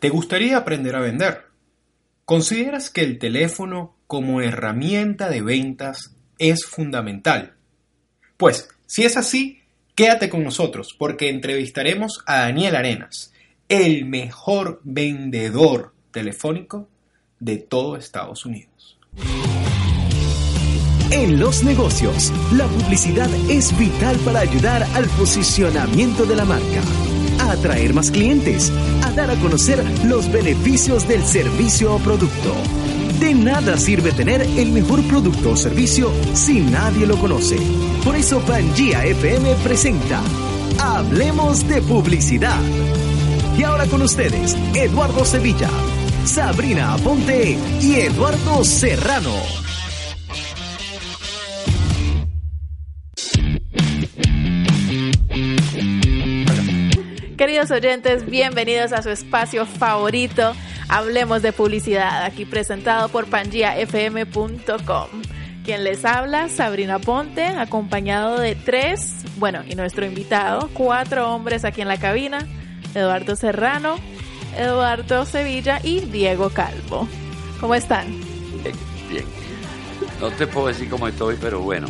¿Te gustaría aprender a vender? ¿Consideras que el teléfono como herramienta de ventas es fundamental? Pues, si es así, quédate con nosotros porque entrevistaremos a Daniel Arenas, el mejor vendedor telefónico de todo Estados Unidos. En los negocios, la publicidad es vital para ayudar al posicionamiento de la marca atraer más clientes, a dar a conocer los beneficios del servicio o producto. De nada sirve tener el mejor producto o servicio si nadie lo conoce. Por eso Pangea FM presenta Hablemos de Publicidad. Y ahora con ustedes, Eduardo Sevilla, Sabrina Aponte y Eduardo Serrano. Queridos oyentes, bienvenidos a su espacio favorito. Hablemos de publicidad, aquí presentado por pangiafm.com. Quien les habla, Sabrina Ponte, acompañado de tres, bueno, y nuestro invitado, cuatro hombres aquí en la cabina, Eduardo Serrano, Eduardo Sevilla y Diego Calvo. ¿Cómo están? Bien. No te puedo decir cómo estoy, pero bueno.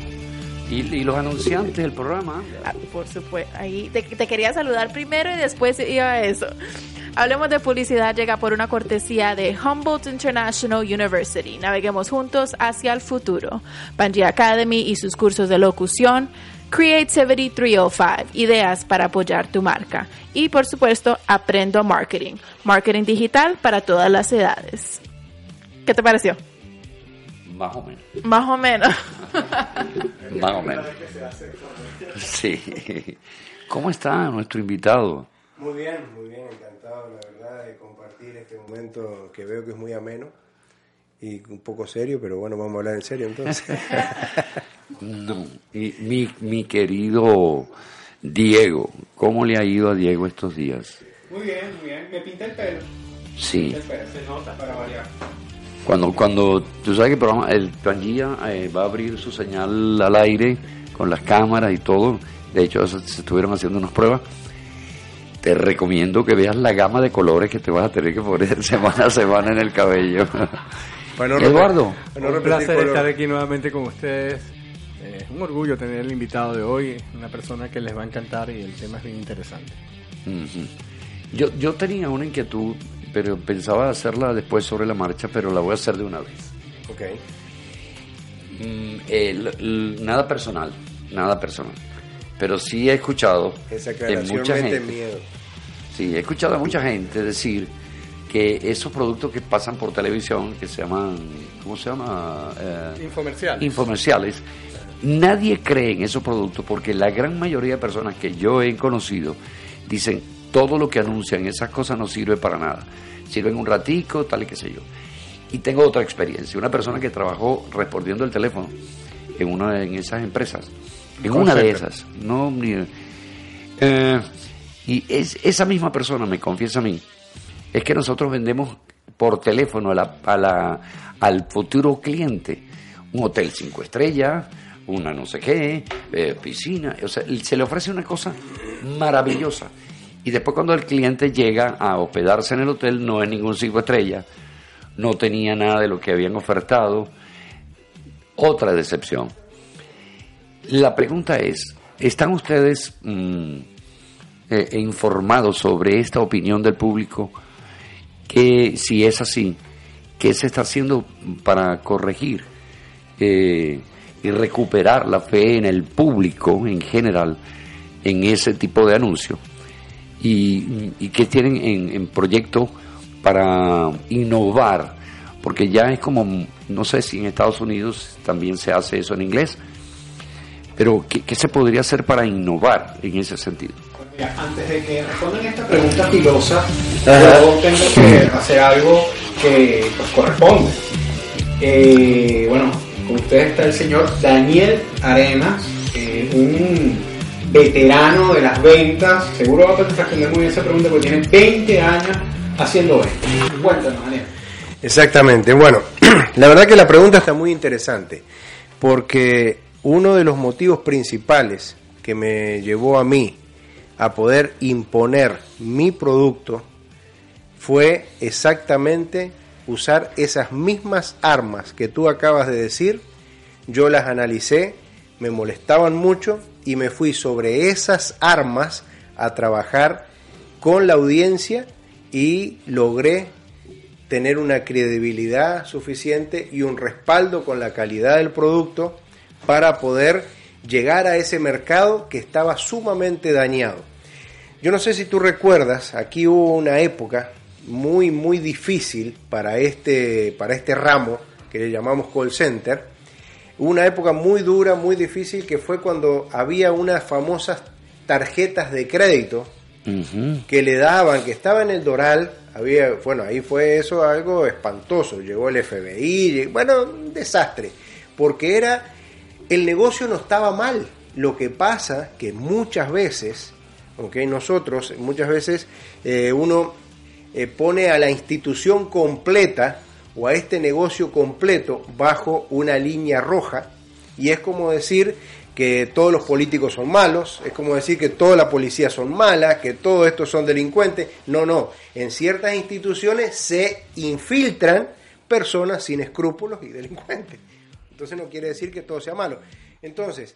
¿Y, los anunciantes del programa? Ah, por supuesto, ahí te, quería saludar primero y después iba a eso. Hablemos de publicidad, llega por una cortesía de Humboldt International University. Naveguemos juntos hacia el futuro. Pangea Academy y sus cursos de locución. Creativity 305, ideas para apoyar tu marca. Y por supuesto, Aprendo Marketing, marketing digital para todas las edades. ¿Qué te pareció? Más o menos. Más o menos. Más o menos. Sí. ¿Cómo está nuestro invitado? Muy bien, muy bien, encantado, la verdad, de compartir este momento que veo que es muy ameno y un poco serio, pero bueno, vamos a hablar en serio entonces. no, y mi, mi querido Diego, ¿cómo le ha ido a Diego estos días? Muy bien, muy bien. Me pinta el pelo. Sí. Se nota para variar. Cuando, cuando tú sabes que el programa, el Pangía eh, va a abrir su señal al aire con las cámaras y todo, de hecho se, estuvieron haciendo unas pruebas, te recomiendo que veas la gama de colores que te vas a tener que poner semana a semana en el cabello. Eduardo. un placer estar aquí nuevamente con ustedes. Es un orgullo tener el invitado de hoy, una persona que les va a encantar y el tema es bien interesante. yo, yo tenía una inquietud pero pensaba hacerla después sobre la marcha, pero la voy a hacer de una vez. Ok. Mm, nada personal, nada personal. Pero sí he escuchado de mucha gente. Miedo. Sí, he escuchado a mucha gente decir que esos productos que pasan por televisión, que se llaman, ¿cómo se llama? Eh, infomerciales. Infomerciales. Nadie cree en esos productos porque la gran mayoría de personas que yo he conocido dicen, todo lo que anuncian, esas cosas no sirve para nada. Sirven un ratico, tal y qué sé yo. Y tengo otra experiencia, una persona que trabajó respondiendo el teléfono en una de esas empresas, en una de esas, no eh, y es, esa misma persona me confiesa a mí, es que nosotros vendemos por teléfono a la, al futuro cliente un hotel cinco estrellas, una no sé qué, eh, piscina, o sea, se le ofrece una cosa maravillosa y después cuando el cliente llega a hospedarse en el hotel, no es ningún cinco estrellas, no tenía nada de lo que habían ofertado. Otra decepción. La pregunta es, ¿están ustedes mm, eh, informados sobre esta opinión del público? Que si es así, ¿qué se está haciendo para corregir eh, y recuperar la fe en el público en general en ese tipo de anuncio? Y, y qué tienen en, en proyecto para innovar, porque ya es como, no sé si en Estados Unidos también se hace eso en inglés, pero ¿qué, qué se podría hacer para innovar en ese sentido? Pues antes de que respondan esta pregunta filosa, yo tengo que hacer algo que pues, corresponde. Eh, bueno, con ustedes está el señor Daniel Arenas, eh, un veterano de las ventas. Seguro va a responder muy bien esa pregunta porque tiene 20 años haciendo ventas. Cuéntanos, Daniel. Exactamente. Bueno, la verdad que la pregunta está muy interesante porque uno de los motivos principales que me llevó a mí a poder imponer mi producto fue exactamente usar esas mismas armas que tú acabas de decir. Yo las analicé, me molestaban mucho y me fui sobre esas armas a trabajar con la audiencia y logré tener una credibilidad suficiente y un respaldo con la calidad del producto para poder llegar a ese mercado que estaba sumamente dañado. Yo no sé si tú recuerdas, aquí hubo una época muy muy difícil para este para este ramo que le llamamos call center. Una época muy dura, muy difícil que fue cuando había unas famosas tarjetas de crédito que le daban, que estaba en el Doral, había, bueno, ahí fue eso algo espantoso, llegó el FBI, bueno, un desastre, porque era, el negocio no estaba mal, lo que pasa que muchas veces, ok, nosotros, muchas veces eh, uno eh, pone a la institución completa o a este negocio completo bajo una línea roja, y es como decir, que todos los políticos son malos, es como decir que toda la policía son malas, que todos estos son delincuentes. No, no, en ciertas instituciones se infiltran personas sin escrúpulos y delincuentes. Entonces no quiere decir que todo sea malo. Entonces,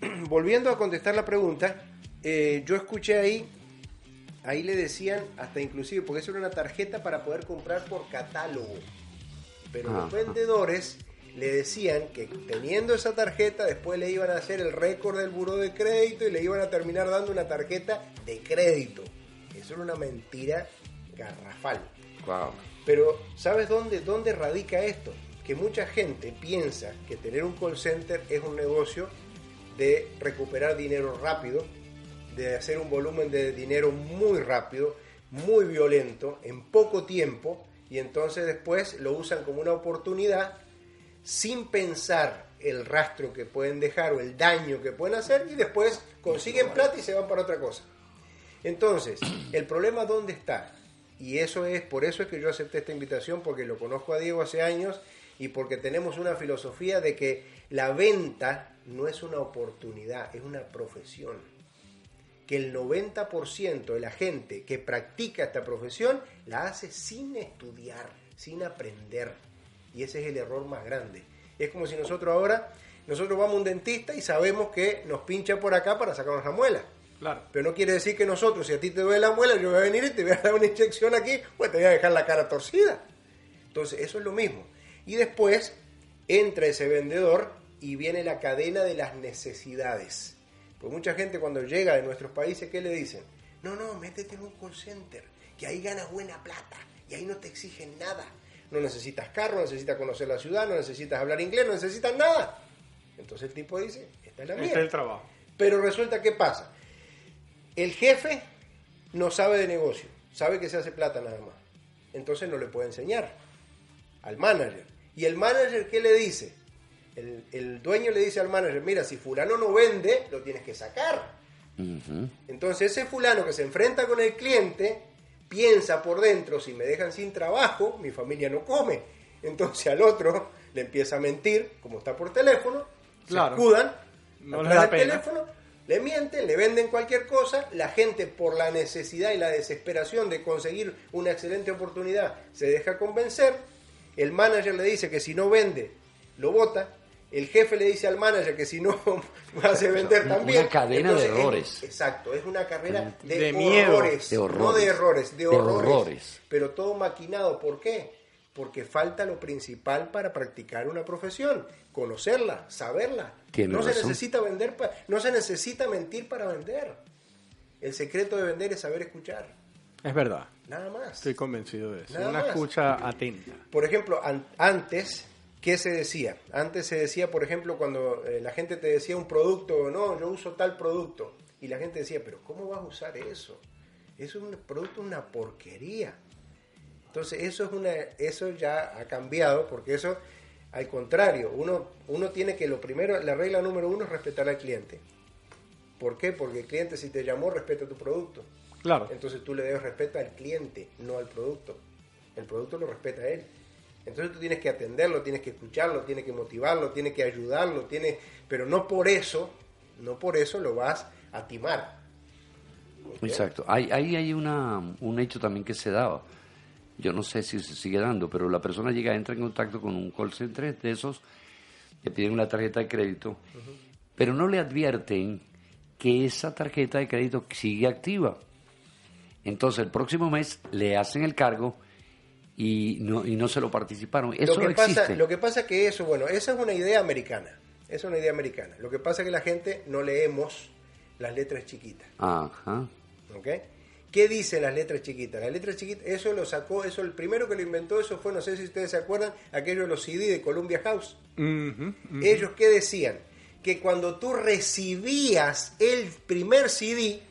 volviendo a contestar la pregunta, eh, yo escuché ahí, ahí le decían, hasta inclusive, porque eso era una tarjeta para poder comprar por catálogo. Pero los vendedores le decían que teniendo esa tarjeta después le iban a hacer el récord del buro de crédito y le iban a terminar dando una tarjeta de crédito. Eso era una mentira garrafal. Pero ¿sabes dónde, dónde radica esto? Que mucha gente piensa que tener un call center es un negocio de recuperar dinero rápido, de hacer un volumen de dinero muy rápido, muy violento, en poco tiempo, y entonces después lo usan como una oportunidad sin pensar el rastro que pueden dejar o el daño que pueden hacer y después consiguen plata y se van para otra cosa. Entonces, el problema dónde está? Y eso es, por eso es que yo acepté esta invitación, porque lo conozco a Diego hace años y porque tenemos una filosofía de que la venta no es una oportunidad, es una profesión. Que el 90% de la gente que practica esta profesión la hace sin estudiar, sin aprender y ese es el error más grande. Es como si nosotros ahora, nosotros vamos a un dentista y sabemos que nos pincha por acá para sacarnos la muela. Claro. Pero no quiere decir que nosotros, si a ti te duele la muela, yo voy a venir y te voy a dar una inyección aquí, pues te voy a dejar la cara torcida. Entonces, eso es lo mismo. Y después entra ese vendedor y viene la cadena de las necesidades. Pues mucha gente cuando llega de nuestros países, ¿qué le dicen? No, no, métete en un call center, que ahí ganas buena plata y ahí no te exigen nada no necesitas carro, no necesitas conocer la ciudad, no necesitas hablar inglés, no necesitas nada. Entonces el tipo dice, esta es la mía. Este es el trabajo. Pero resulta que pasa. El jefe no sabe de negocio, sabe que se hace plata nada más. Entonces no le puede enseñar al manager. ¿Y el manager qué le dice? El, el dueño le dice al manager, mira, si fulano no vende, lo tienes que sacar. Entonces ese fulano que se enfrenta con el cliente piensa por dentro, si me dejan sin trabajo, mi familia no come. Entonces al otro le empieza a mentir, como está por teléfono, se escudan, no le da teléfono, le mienten, le venden cualquier cosa, la gente por la necesidad y la desesperación de conseguir una excelente oportunidad se deja convencer, el manager le dice que si no vende, lo vota, el jefe le dice al manager que si no hace vender también. Una cadena de errores. exacto, es una carrera de, de horrores, de horrores, no de errores, de, horrores, Pero todo maquinado, ¿por qué? Porque falta lo principal para practicar una profesión, conocerla, saberla. No se necesita vender, no se necesita mentir para vender. El secreto de vender es saber escuchar. Es verdad. Nada más. Estoy convencido de eso. una escucha atenta. Por ejemplo, antes ¿Qué se decía? Antes se decía, por ejemplo, cuando eh, la gente te decía un producto, no, yo uso tal producto, y la gente decía, pero ¿cómo vas a usar eso? Eso es un producto, una porquería. Entonces, eso, es una, eso ya ha cambiado, porque eso, al contrario, uno, uno tiene que, lo primero, la regla número uno es respetar al cliente. ¿Por qué? Porque el cliente, si te llamó, respeta tu producto. Claro. Entonces tú le debes respeto al cliente, no al producto. El producto lo respeta a él. Entonces tú tienes que atenderlo, tienes que escucharlo, tienes que motivarlo, tienes que ayudarlo, tienes, pero no por eso, no por eso lo vas a timar. Exacto. Ahí hay, hay una, un hecho también que se daba. yo no sé si se sigue dando, pero la persona llega, entra en contacto con un call center de esos, le piden una tarjeta de crédito, pero no le advierten que esa tarjeta de crédito sigue activa. Entonces el próximo mes le hacen el cargo y no, y no se lo participaron. Eso lo que existe. Pasa, lo que pasa es que eso, bueno, esa es una idea americana. Esa es una idea americana. Lo que pasa es que la gente no leemos las letras chiquitas. Ajá. ¿Ok? ¿Qué dicen las letras chiquitas? Las letras chiquitas, eso lo sacó, eso el primero que lo inventó, eso fue, no sé si ustedes se acuerdan, aquello de los CD de Columbia House. Ellos qué decían? Que cuando tú recibías el primer CD,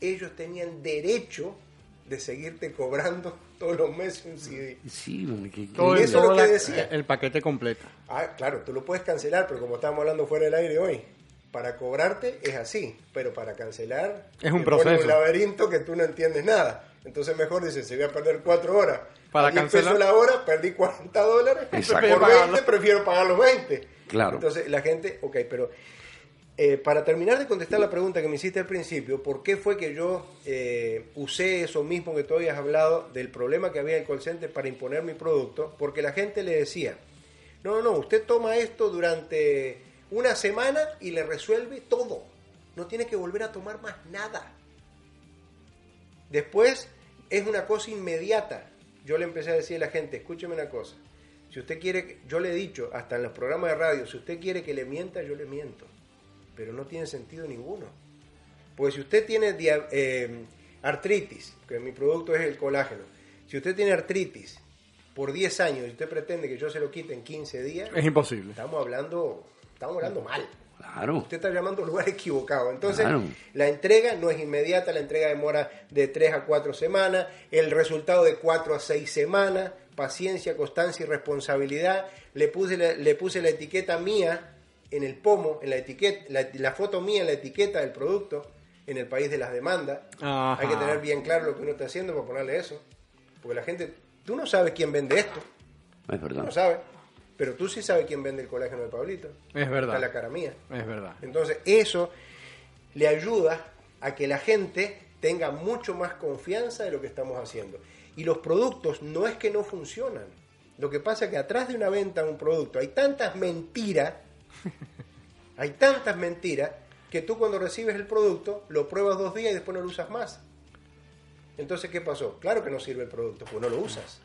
ellos tenían derecho de seguirte cobrando todos los meses un CD. Sí, todo, eso es lo que decía. El paquete completo. Ah, claro, tú lo puedes cancelar, pero como estábamos hablando fuera del aire hoy, para cobrarte es así, pero para cancelar es un proceso. un laberinto que tú no entiendes nada. Entonces mejor dices, se voy a perder cuatro horas. Para cancelar la hora, perdí 40 dólares. Exacto. Por 20 prefiero pagar los 20. Claro. Entonces la gente, ok, pero eh, para terminar de contestar la pregunta que me hiciste al principio, ¿por qué fue que yo eh, usé eso mismo que tú habías hablado del problema que había en el call para imponer mi producto? Porque la gente le decía, no, no, no, usted toma esto durante una semana y le resuelve todo. No tiene que volver a tomar más nada. Después es una cosa inmediata. Yo le empecé a decir a la gente, escúcheme una cosa. Si usted quiere, yo le he dicho hasta en los programas de radio, si usted quiere que le mienta, yo le miento pero no tiene sentido ninguno. Pues si usted tiene eh, artritis, que mi producto es el colágeno, si usted tiene artritis por 10 años y usted pretende que yo se lo quite en 15 días, es imposible. Estamos hablando, estamos hablando mal. Claro. Usted está llamando al lugar equivocado. Entonces, la entrega no es inmediata, la entrega demora de 3 a 4 semanas, el resultado de 4 a 6 semanas, paciencia, constancia y responsabilidad. Le puse, le puse la etiqueta mía en el pomo, en la etiqueta, la, foto mía en la etiqueta del producto, en el país de las demandas. Hay que tener bien claro lo que uno está haciendo para ponerle eso. Porque la gente, tú no sabes quién vende esto. Es verdad. No sabes. Pero tú sí sabes quién vende el colágeno de Pablito. Es verdad. Está la cara mía. Es verdad. Entonces, eso le ayuda a que la gente tenga mucho más confianza de lo que estamos haciendo. Y los productos no es que no funcionan. Lo que pasa es que atrás de una venta de un producto hay tantas mentiras Hay tantas mentiras que tú cuando recibes el producto lo pruebas dos días y después no lo usas más. Entonces, ¿qué pasó? Claro que no sirve el producto, pues no lo usas.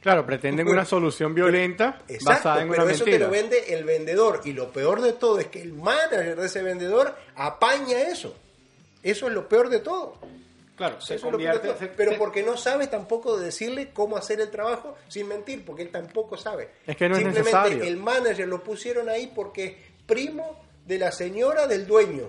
Claro, pretenden una solución violenta basada en pero eso te lo vende el vendedor y lo peor de todo es que el manager de ese vendedor apaña eso. Eso es lo peor de todo. Claro, se pero porque no sabe tampoco decirle cómo hacer el trabajo sin mentir, porque él tampoco sabe. Es que no Simplemente es necesario. el manager lo pusieron ahí porque es primo de la señora del dueño.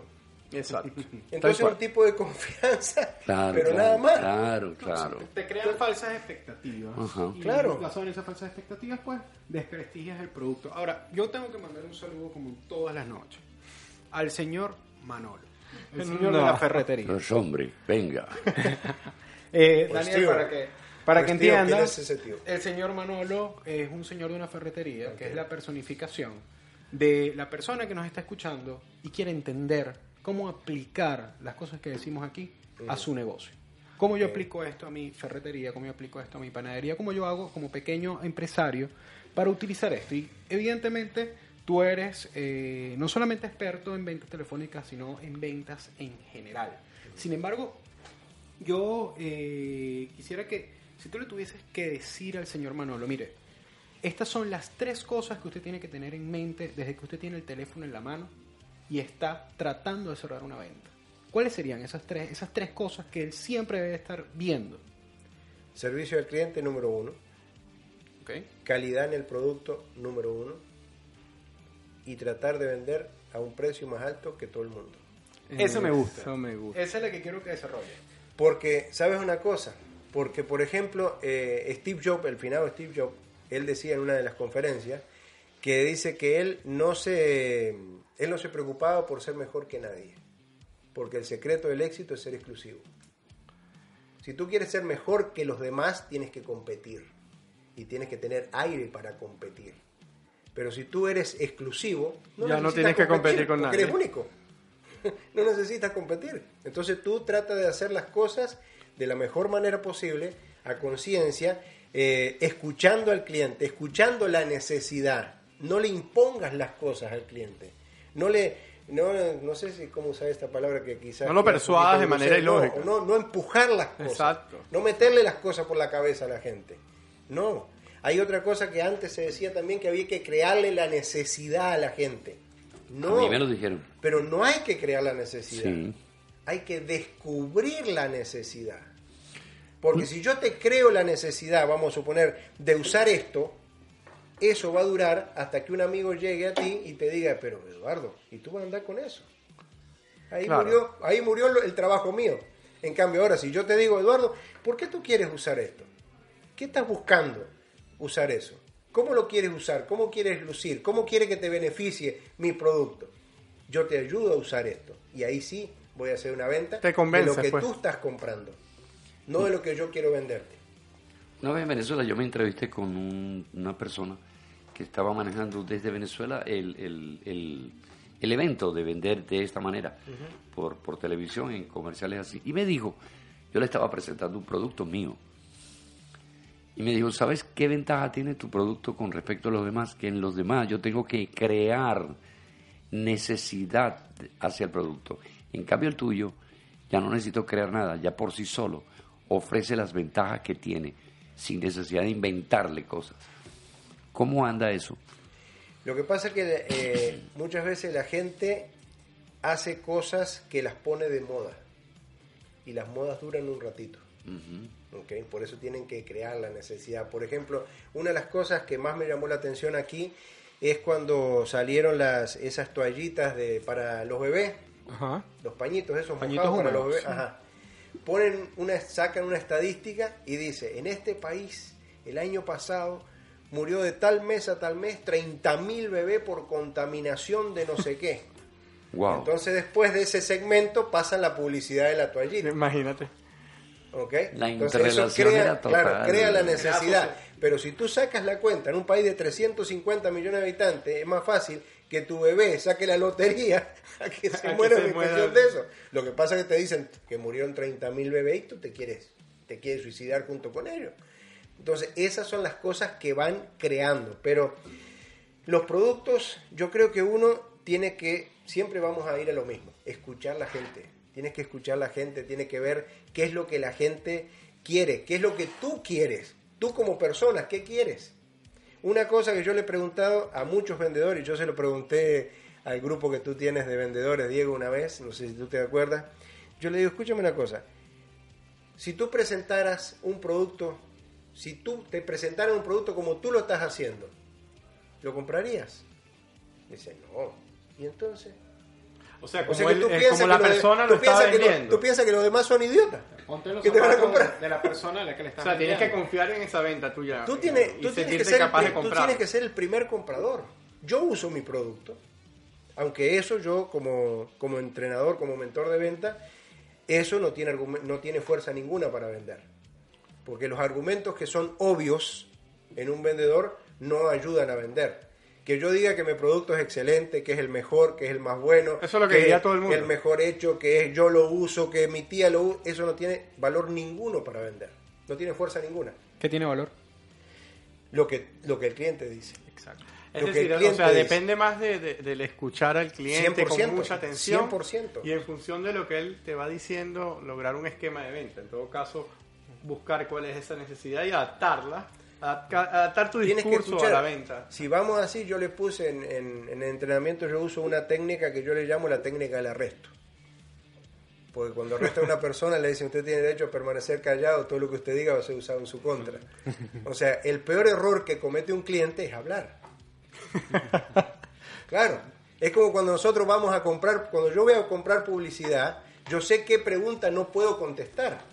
Exacto. Entonces un tipo de confianza, claro, pero nada más. Claro, claro. te crean falsas expectativas. Y claro. basado en esas falsas expectativas, pues desprestigias el producto. Ahora, yo tengo que mandar un saludo como todas las noches al señor Manolo. El señor de la ferretería. Los hombres, venga. eh, pues Daniel, para que, para pues que entiendas, el señor Manolo es un señor de una ferretería, que es la personificación de la persona que nos está escuchando y quiere entender cómo aplicar las cosas que decimos aquí a su negocio. ¿Cómo yo aplico esto a mi ferretería? ¿Cómo yo aplico esto a mi panadería? ¿Cómo yo hago como pequeño empresario para utilizar esto? Y evidentemente tú eres eh, no solamente experto en ventas telefónicas, sino en ventas en general. Sin embargo, yo eh, quisiera que, si tú le tuvieses que decir al señor Manolo, mire, estas son las tres cosas que usted tiene que tener en mente desde que usted tiene el teléfono en la mano y está tratando de cerrar una venta. ¿Cuáles serían esas tres, esas tres cosas que él siempre debe estar viendo? Servicio al cliente número uno. Calidad en el producto número uno y tratar de vender a un precio más alto que todo el mundo. Eso me gusta. Eso me gusta. Esa es la que quiero que desarrolle. Porque, ¿sabes una cosa? Porque, por ejemplo, eh, Steve Jobs, el finado Steve Jobs, él decía en una de las conferencias que dice que él no se, él no se preocupaba por ser mejor que nadie, porque el secreto del éxito es ser exclusivo. Si tú quieres ser mejor que los demás, tienes que competir y tienes que tener aire para competir. Pero si tú eres exclusivo, no ya no tienes que competir con nadie. Eres único. no necesitas competir. Entonces tú trata de hacer las cosas de la mejor manera posible, a conciencia, eh, escuchando al cliente, escuchando la necesidad. No le impongas las cosas al cliente. No le no, no sé si cómo usar esta palabra que quizás... No lo persuadas de manera ilógica. No, no, empujar las cosas. Exacto. No meterle las cosas por la cabeza a la gente. No. Hay otra cosa que antes se decía también que había que crearle la necesidad a la gente. No. A mí me lo dijeron. Pero no hay que crear la necesidad. Hay que descubrir la necesidad. Porque si yo te creo la necesidad, vamos a suponer, de usar esto, eso va a durar hasta que un amigo llegue a ti y te diga, pero Eduardo, ¿y tú vas a andar con eso? Ahí, murió, ahí murió el trabajo mío. En cambio, ahora si yo te digo, Eduardo, ¿por qué tú quieres usar esto? ¿Qué estás buscando usar eso? ¿Cómo lo quieres usar? ¿Cómo quieres lucir? ¿Cómo quieres que te beneficie mi producto? Yo te ayudo a usar esto. Y ahí sí voy a hacer una venta de lo que pues. tú estás comprando no de lo que yo quiero venderte. Una vez en Venezuela yo me entrevisté con una persona que estaba manejando desde Venezuela el, evento de vender de esta manera por, por televisión en comerciales así. Y me dijo, yo le estaba presentando un producto mío. Y me dijo, ¿sabes qué ventaja tiene tu producto con respecto a los demás? Que en los demás yo tengo que crear necesidad hacia el producto. En cambio el tuyo, ya no necesito crear nada, ya por sí solo ofrece las ventajas que tiene sin necesidad de inventarle cosas. ¿Cómo anda eso? Lo que pasa es que eh, muchas veces la gente hace cosas que las pone de moda y las modas duran un ratito. Por eso tienen que crear la necesidad. Por ejemplo, una de las cosas que más me llamó la atención aquí es cuando salieron las esas toallitas de para los bebés, los pañitos esos pañitos para los bebés. Ajá ponen una, sacan una estadística y dice, en este país el año pasado murió de tal mes a tal mes 30.000 bebés por contaminación de no sé qué. Entonces después de ese segmento pasa la publicidad de la toallita. Imagínate. ¿Okay? La Entonces eso crea, claro, crea la necesidad. Pero si tú sacas la cuenta en un país de 350 millones de habitantes, es más fácil que tu bebé saque la lotería a que se muera en función de eso. Lo que pasa es que te dicen que murieron 30.000 bebés y tú te quieres, te quieres suicidar junto con ellos. Entonces, esas son las cosas que van creando. Pero los productos, yo creo que uno tiene que, siempre vamos a ir a lo mismo, escuchar a la gente. Tienes que escuchar a la gente, tiene que ver qué es lo que la gente quiere, qué es lo que tú quieres, tú como persona, ¿qué quieres? Una cosa que yo le he preguntado a muchos vendedores, yo se lo pregunté al grupo que tú tienes de vendedores, Diego, una vez, no sé si tú te acuerdas, yo le digo, escúchame una cosa, si tú presentaras un producto, si tú te presentaras un producto como tú lo estás haciendo, ¿lo comprarías? Dice, no. ¿Y entonces? O sea, como, la persona lo está vendiendo. tú piensas que los demás son idiotas. que te van a comprar. De la persona a la que le estás O sea, tienes que confiar en esa venta tuya. Tú tienes, tú tienes, que ser, el, tú tienes que ser el primer comprador. Yo uso mi producto. Aunque eso yo como, como entrenador, como mentor de venta, eso no tiene, no tiene fuerza ninguna para vender. Porque los argumentos que son obvios en un vendedor no ayudan a vender que yo diga que mi producto es excelente, que es el mejor, que es el más bueno, eso es lo que, diría todo el mundo. el mejor hecho, que es yo lo uso, que mi tía lo usa, eso no tiene valor ninguno para vender, no tiene fuerza ninguna. ¿Qué tiene valor? Lo que, lo que el cliente dice. Exacto. Es decir, o sea, depende más de, del escuchar al cliente con mucha atención 100%. y en función de lo que él te va diciendo, lograr un esquema de venta. En todo caso, buscar cuál es esa necesidad y adaptarla adaptar tu discurso a la venta. Si vamos así, yo le puse en, en, el entrenamiento, yo uso una técnica que yo le llamo la técnica del arresto. Porque cuando arresta a una persona le dicen usted tiene derecho a permanecer callado, todo lo que usted diga va a ser usado en su contra. O sea, el peor error que comete un cliente es hablar. Claro, es como cuando nosotros vamos a comprar, cuando yo voy a comprar publicidad, yo sé qué pregunta no puedo contestar.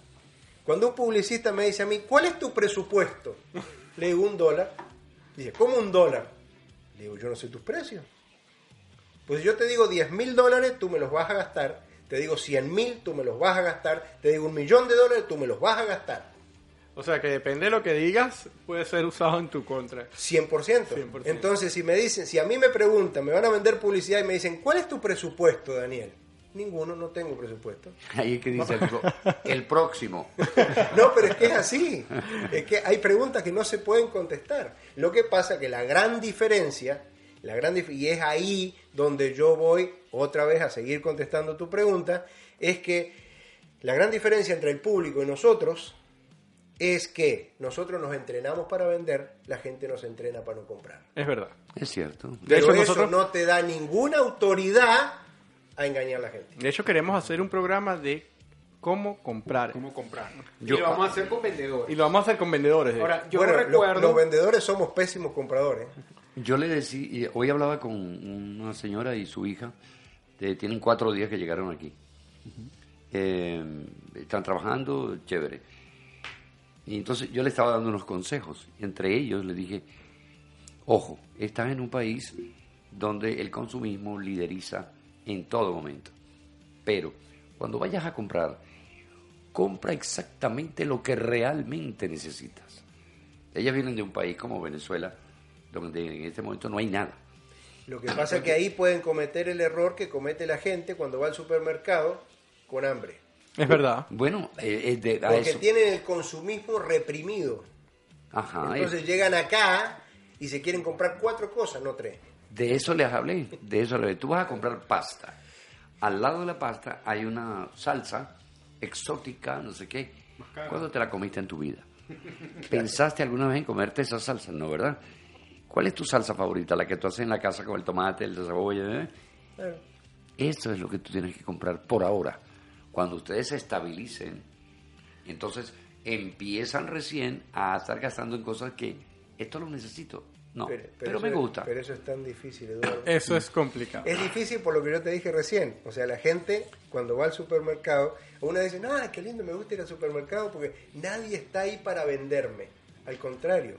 Cuando un publicista me dice a mí, ¿cuál es tu presupuesto? Le digo un dólar. Dice, ¿cómo un dólar? Le digo, yo no sé tus precios. Pues yo te digo 10 mil dólares, tú me los vas a gastar. Te digo 100 mil, tú me los vas a gastar. Te digo un millón de dólares, tú me los vas a gastar. O sea que depende de lo que digas, puede ser usado en tu contra. 100%. Entonces, si me dicen, si a mí me preguntan, me van a vender publicidad y me dicen, ¿cuál es tu presupuesto, Daniel? Ninguno, no tengo presupuesto. Ahí es que dice el, el próximo. no, pero es que es así. Es que hay preguntas que no se pueden contestar. Lo que pasa que la gran diferencia, la gran y es ahí donde yo voy otra vez a seguir contestando tu pregunta, es que la gran diferencia entre el público y nosotros es que nosotros nos entrenamos para vender, la gente nos entrena para no comprar. Es verdad. Es cierto. De Pero hecho, eso no te da ninguna autoridad a engañar a la gente. De hecho, queremos hacer un programa de cómo comprar. Cómo comprar. y lo vamos a hacer con vendedores. Y lo vamos a hacer con vendedores. Ahora, yo recuerdo... Los, vendedores somos pésimos compradores. Yo le decía, hoy hablaba con una señora y su hija, tienen cuatro días que llegaron aquí. Eh, están trabajando, chévere y entonces yo le estaba dando unos consejos. Entre ellos le dije, ojo, estás en un país donde el consumismo lideriza en todo momento. Pero cuando vayas a comprar, compra exactamente lo que realmente necesitas. Ellas vienen de un país como Venezuela, donde en este momento no hay nada. Lo que pasa es que ahí pueden cometer el error que comete la gente cuando va al supermercado con hambre. Es verdad. Bueno, eh, de, porque tienen el consumismo reprimido. Ajá. Entonces llegan acá y se quieren comprar cuatro cosas, no tres. De eso les hablé, de eso les hablé. Tú vas a comprar pasta. Al lado de la pasta hay una salsa exótica, no sé qué. ¿Cuándo te la comiste en tu vida? ¿Pensaste alguna vez en comerte esa salsa? No, ¿verdad? ¿Cuál es tu salsa favorita? La que tú haces en la casa con el tomate, el cebolla. ¿eh? Eso es lo que tú tienes que comprar por ahora. Cuando ustedes se estabilicen, entonces empiezan recién a estar gastando en cosas que esto lo necesito. No, pero, me gusta. pero eso es tan difícil, Eduardo. Eso es complicado. Es difícil por lo que yo te dije recién. O sea, la gente cuando va al supermercado, una dice, ah, qué lindo, me gusta ir al supermercado porque nadie está ahí para venderme. Al contrario,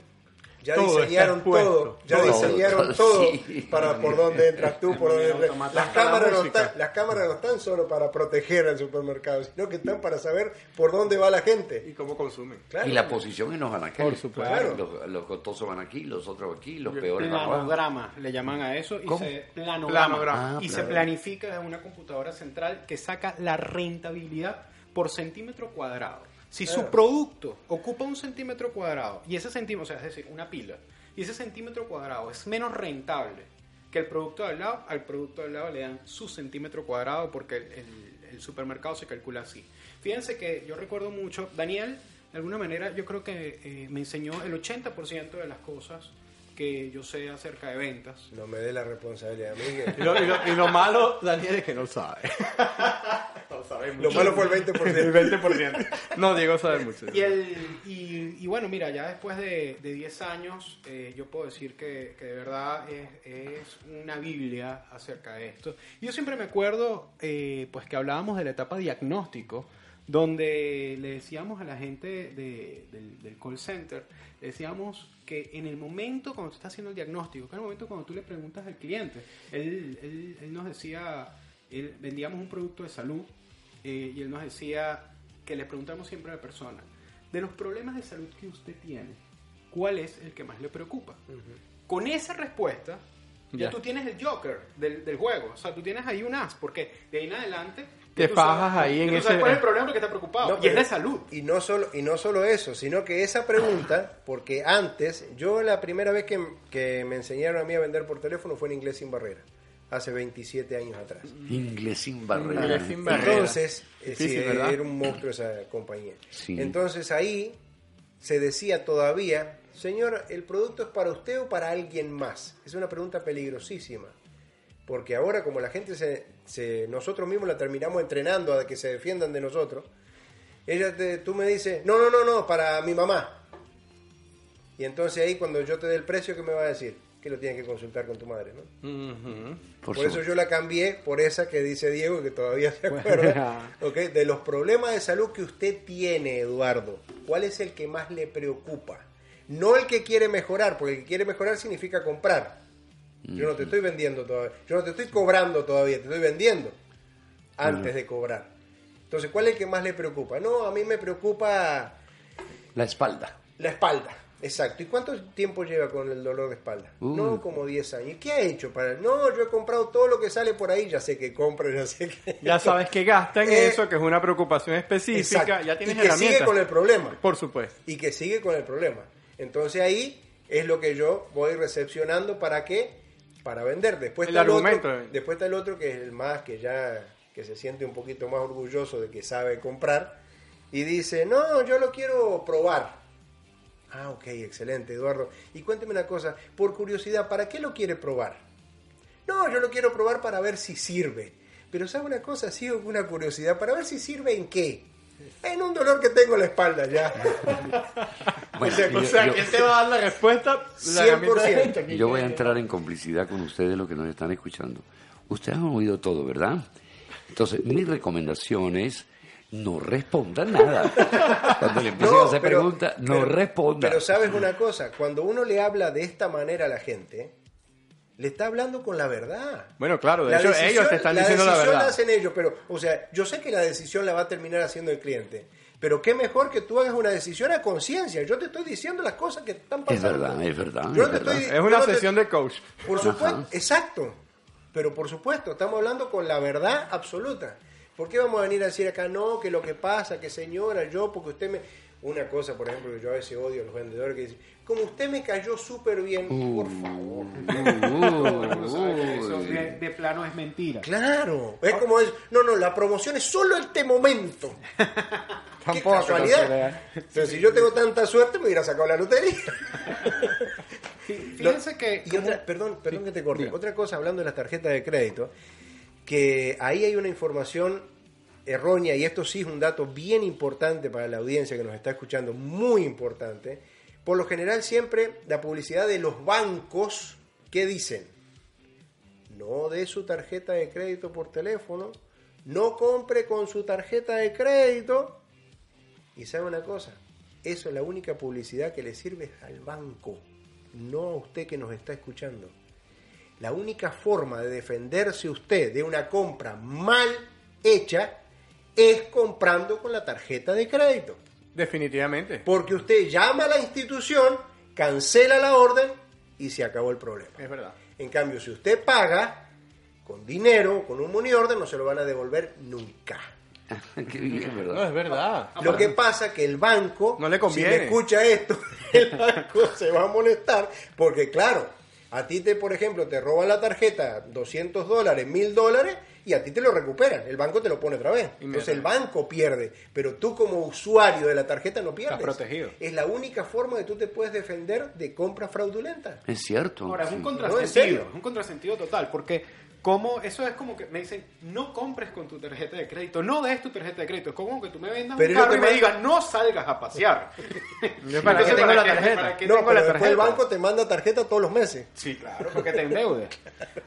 ya diseñaron todo, ya diseñaron todo para por dónde entras tú, por dónde entras. Las cámaras, no están, las cámaras no están solo para proteger al supermercado, sino que están para saber por dónde va la gente. Y cómo consumen. Y la posición en los anaqueles. Por supuesto. Los, los, costosos van aquí, los otros aquí, los peores planograma, le llaman a eso. Y se, planograma. y se planifica en una computadora central que saca la rentabilidad por centímetro cuadrado. Si su producto ocupa un centímetro cuadrado, y ese centímetro, o sea, es decir, una pila, y ese centímetro cuadrado es menos rentable que el producto al lado, al producto al lado le dan su centímetro cuadrado porque el, supermercado se calcula así. Fíjense que yo recuerdo mucho, Daniel, de alguna manera, yo creo que eh, me enseñó el 80% de las cosas que yo sé acerca de ventas. No me dé la responsabilidad, Miguel. y, lo, y, lo, malo, Daniel, es que no sabe. no sabe mucho. Lo malo fue el 20%. el 20%. No, Diego sabe mucho. Y, el, y, bueno, mira, ya después de, de 10 años, eh, yo puedo decir que, que de verdad es, es, una Biblia acerca de esto. Y yo siempre me acuerdo, eh, pues que hablábamos de la etapa diagnóstico donde le decíamos a la gente del, call center, le decíamos que en el momento cuando tú estás haciendo el diagnóstico, que en el momento cuando tú le preguntas al cliente, él, nos decía, él, vendíamos un producto de salud eh, y él nos decía que le preguntamos siempre a la persona, de los problemas de salud que usted tiene, ¿cuál es el que más le preocupa? Con esa respuesta, ya, tú tienes el Joker del, del, juego, o sea, tú tienes ahí un as, porque de ahí en adelante te fajas ahí en ese... ¿Cuál es el problema que está preocupado? y es de salud. Y no, solo, y no solo eso, sino que esa pregunta, porque antes, yo la primera vez que, que me enseñaron a mí a vender por teléfono fue en inglés sin barrera hace 27 años atrás. Inglés sin barrera. Inglés sin barrera. Entonces, eh, era un monstruo esa compañía. Entonces ahí se decía todavía, señor, ¿el producto es para usted o para alguien más? Es una pregunta peligrosísima. Porque ahora como la gente se, nosotros mismos la terminamos entrenando a que se defiendan de nosotros, ella te, tú me dices, no, no, no, no, para mi mamá. Y entonces ahí cuando yo te dé el precio, ¿qué me va a decir? Que lo tienes que consultar con tu madre, ¿no? Por, eso yo la cambié por esa que dice Diego, que todavía se acuerda. okay, de los problemas de salud que usted tiene, Eduardo, ¿cuál es el que más le preocupa? No el que quiere mejorar, porque el que quiere mejorar significa comprar. Yo no te estoy vendiendo todavía. Yo no te estoy cobrando todavía, te estoy vendiendo antes de cobrar. Entonces, ¿cuál es el que más le preocupa? No, a mí me preocupa... La espalda. La espalda. Exacto. ¿Y cuánto tiempo lleva con el dolor de espalda? No, como 10 años. ¿Y qué ha hecho para.? No, yo he comprado todo lo que sale por ahí, ya sé que compra, ya sé que. Ya sabes que gasta en eh, eso, que es una preocupación específica, ya tienes y que sigue con el problema. Por supuesto. Y que sigue con el problema. Entonces ahí es lo que yo voy recepcionando para qué? Para vender. Después el está el otro, después está el otro que es el más que ya que se siente un poquito más orgulloso de que sabe comprar y dice, no, yo lo quiero probar. Ah, ok, excelente, Eduardo. Y cuénteme una cosa, por curiosidad, ¿para qué lo quiere probar? No, yo lo quiero probar para ver si sirve. Pero ¿sabe una cosa? Sí, una curiosidad, para ver si sirve en qué. En un dolor que tengo en la espalda ya. o sea, ¿quién te va a dar la respuesta? 100%. Yo voy a entrar en complicidad con ustedes, los que nos están escuchando. Ustedes han oído todo, ¿verdad? Entonces, mi recomendación es no respondan nada. Cuando le empiecen a hacer preguntas, no respondan. Pero sabes una cosa, cuando uno le habla de esta manera a la gente, le está hablando con la verdad. Bueno, claro, de hecho ellos te están diciendo la verdad. La decisión la hacen ellos, pero, o sea, yo sé que la decisión la va a terminar haciendo el cliente. Pero qué mejor que tú hagas una decisión a conciencia. Yo te estoy diciendo las cosas que están pasando. Es verdad, es verdad. es, una sesión de coach. Por supuesto, exacto. Pero por supuesto, estamos hablando con la verdad absoluta. ¿Por qué vamos a venir a decir acá, no, que lo que pasa, que señora, yo, porque usted me... Una cosa, por ejemplo, que yo a veces odio a los vendedores que dicen, como usted me cayó súper bien, por favor. Eso de, plano es mentira. Claro, es como es, no, no, la promoción es solo este momento. Qué casualidad. Pero si yo tengo tanta suerte, me hubiera sacado la lotería. Fíjense que... Y otra, perdón, perdón que te corte. Otra cosa, hablando de las tarjetas de crédito, que ahí hay una información errónea, y esto sí es un dato bien importante para la audiencia que nos está escuchando, muy importante. Por lo general siempre la publicidad de los bancos, ¿qué dicen? No dé su tarjeta de crédito por teléfono, no compre con su tarjeta de crédito. Y sabe una cosa, eso es la única publicidad que le sirve al banco no a usted que nos está escuchando. La única forma de defenderse usted de una compra mal hecha es comprando con la tarjeta de crédito. Definitivamente. Porque usted llama a la institución, cancela la orden y se acabó el problema. Es verdad. En cambio, si usted paga con dinero, con un money order, no se lo van a devolver nunca. No, es verdad. Lo que pasa es que el banco, no le conviene. si le escucha esto, el banco se va a molestar, porque claro, a ti te, por ejemplo, te roban la tarjeta 200 dólares, 1000 dólares, y a ti te lo recuperan. El banco te lo pone otra vez. Entonces el banco pierde, pero tú como usuario de la tarjeta no pierdes. Estás protegido. Es la única forma que tú te puedes defender de compras fraudulentas. Es cierto. Ahora, es un contrasentido, un contrasentido total, porque como eso es como que me dicen, no compres con tu tarjeta de crédito, no des tu tarjeta de crédito. Es como que tú me vendas un carro y me digas, no salgas a pasear. ¿Para qué tengo la tarjeta? no, pero después el banco te manda tarjeta todos los meses. Sí, claro, porque te endeudes.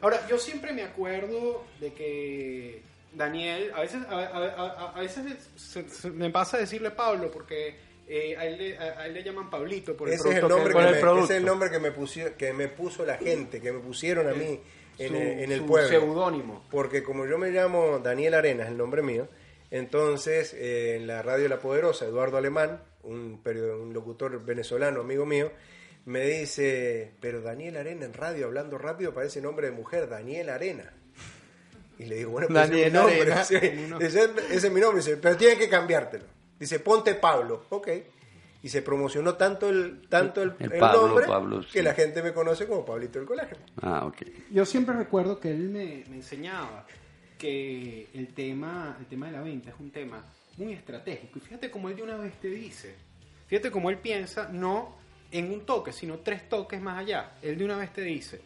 Ahora, yo siempre me acuerdo de que Daniel, a veces, a, veces me pasa decirle Pablo, porque eh, a, él le, llaman Pablito por el ese Es el nombre que, me, ese es el nombre que me, puso, que me puso la gente, que me pusieron a mí en, el, pueblo. seudónimo. Porque como yo me llamo Daniel Arenas, el nombre mío, entonces eh, en la radio La Poderosa, Eduardo Alemán, un, un locutor venezolano, amigo mío, me dice, pero Daniel Arena en radio hablando rápido parece nombre de mujer, Daniel Arena. Y le digo, bueno, pues ese, es mi nombre, ese, es mi nombre, dice, pero tiene que cambiártelo. Dice, ponte Pablo, ok y se promocionó tanto el tanto el, nombre que la gente me conoce como Pablito del Colágeno. Ah, ok. Yo siempre recuerdo que él me, enseñaba que el tema, el tema de la venta es un tema muy estratégico. Y fíjate cómo él de una vez te dice, fíjate cómo él piensa, no en un toque, sino tres toques más allá. Él de una vez te dice,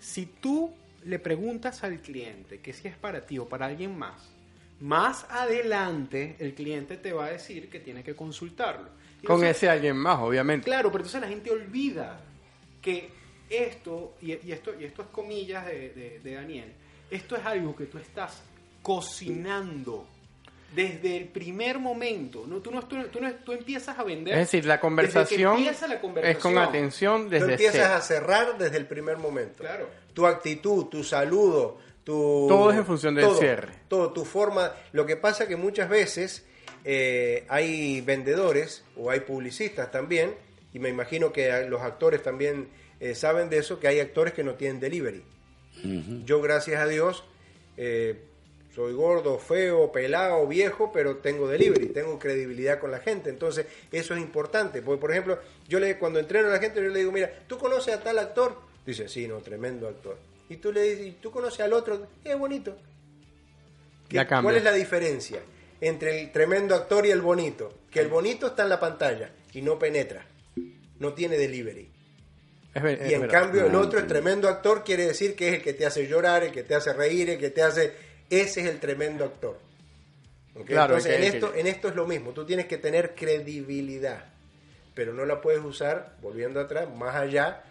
si tú le preguntas al cliente que si es para ti o para alguien más, más adelante el cliente te va a decir que tiene que consultarlo. Con ese alguien más, obviamente. Claro, pero entonces la gente olvida que esto, y, esto, y esto es comillas de, Daniel, esto es algo que tú estás cocinando desde el primer momento. ¿no? Tú, no, tú, tú, empiezas a vender. Es decir, la conversación, es con atención desde Tú empiezas a cerrar desde el primer momento. Claro. Tu actitud, tu saludo, tu... Todo es en función del cierre. Todo, tu forma... Lo que pasa que muchas veces eh, hay vendedores o hay publicistas también y me imagino que los actores también eh, saben de eso, que hay actores que no tienen delivery. Yo, gracias a Dios, eh, soy gordo, feo, pelado, viejo, pero tengo delivery, tengo credibilidad con la gente. Entonces, eso es importante. Porque, por ejemplo, yo le, cuando entreno a la gente, yo le digo, mira, ¿tú conoces a tal actor? Dice, sí, no, tremendo actor. Y tú le dices, ¿tú conoces al otro? Es bonito. ¿Cuál es la diferencia entre el tremendo actor y el bonito? Que el bonito está en la pantalla y no penetra, no tiene delivery. y en cambio el otro, el tremendo actor, quiere decir que es el que te hace llorar, el que te hace reír, el que te hace... Ese es el tremendo actor. Entonces en, esto, en esto es lo mismo, tú tienes que tener credibilidad, pero no la puedes usar, volviendo atrás, más allá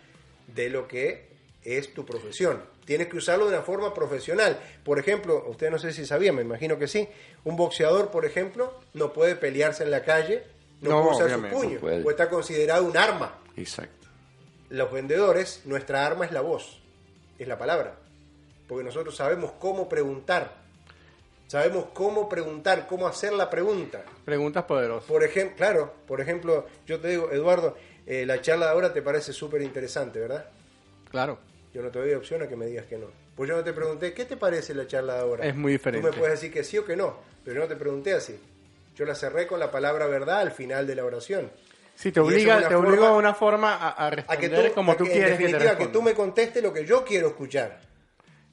de lo que es tu profesión. Tienes que usarlo de una forma profesional. Por ejemplo, usted no sé si sabía, me imagino que sí, un boxeador, por ejemplo, no puede pelearse en la calle, no, puede usar su puño, o está considerado un arma. Exacto. Los vendedores, nuestra arma es la voz, es la palabra, porque nosotros sabemos cómo preguntar, sabemos cómo preguntar, cómo hacer la pregunta. Preguntas poderosas. Por ejemplo, claro, por ejemplo, yo te digo, Eduardo, eh, la charla de ahora te parece súper interesante, ¿verdad? Claro. Yo no te doy opción a que me digas que no. Pues yo no te pregunté, ¿qué te parece la charla de ahora? Es muy diferente. Tú me puedes decir que sí o que no, pero yo no te pregunté así. Yo la cerré con la palabra verdad al final de la oración. Sí, te obliga, te obliga de una forma a, responder que como tú quieres que te que tú me contestes lo que yo quiero escuchar.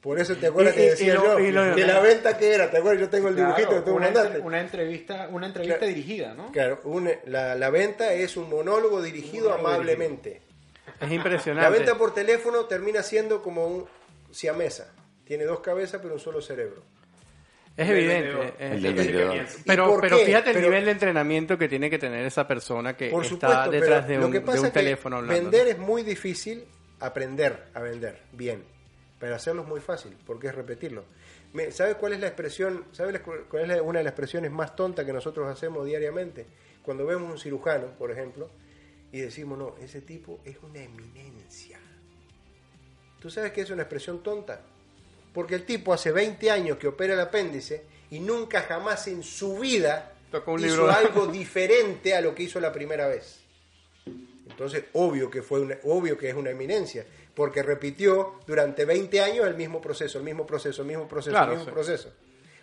Por eso te acuerdas que decía yo de la venta que era, ¿te acuerdas? Yo tengo el dibujito que tú una mandaste. una entrevista, una entrevista dirigida, ¿no? Claro, la, la, venta es un monólogo dirigido amablemente. Es impresionante. La venta por teléfono termina siendo como un siamesa. Tiene dos cabezas pero un solo cerebro. Es evidente. Pero, pero fíjate el nivel de entrenamiento que tiene que tener esa persona que está detrás de un, de teléfono Vender es muy difícil, aprender a vender bien. Pero hacerlo es muy fácil, porque es repetirlo. ¿Sabes cuál es la expresión? ¿Sabes cuál es una de las expresiones más tontas que nosotros hacemos diariamente? Cuando vemos un cirujano, por ejemplo, y decimos, no, ese tipo es una eminencia. ¿Tú sabes que es una expresión tonta? Porque el tipo hace 20 años que opera el apéndice y nunca jamás en su vida hizo algo diferente a lo que hizo la primera vez. Entonces, obvio que, fue una, obvio que es una eminencia, porque repitió durante 20 años el mismo proceso, el mismo proceso, el mismo proceso, el mismo proceso.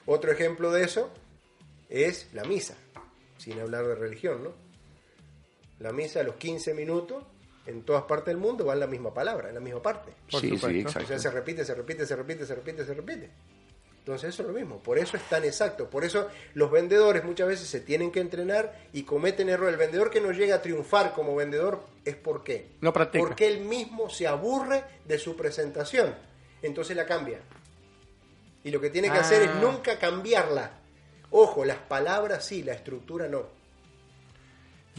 Otro ejemplo de eso es la misa, sin hablar de religión, ¿no? La misa a los 15 minutos, en todas partes del mundo, va en la misma palabra, en la misma parte. sí, sí, exacto. O sea, se repite, se repite, se repite, se repite, se repite. Entonces eso es lo mismo, por eso es tan exacto, por eso los vendedores muchas veces se tienen que entrenar y cometen errores. El vendedor que no llega a triunfar como vendedor es por qué. No practica. Porque él mismo se aburre de su presentación, entonces la cambia. Y lo que tiene que hacer es ah. nunca cambiarla. Ojo, las palabras sí, la estructura no.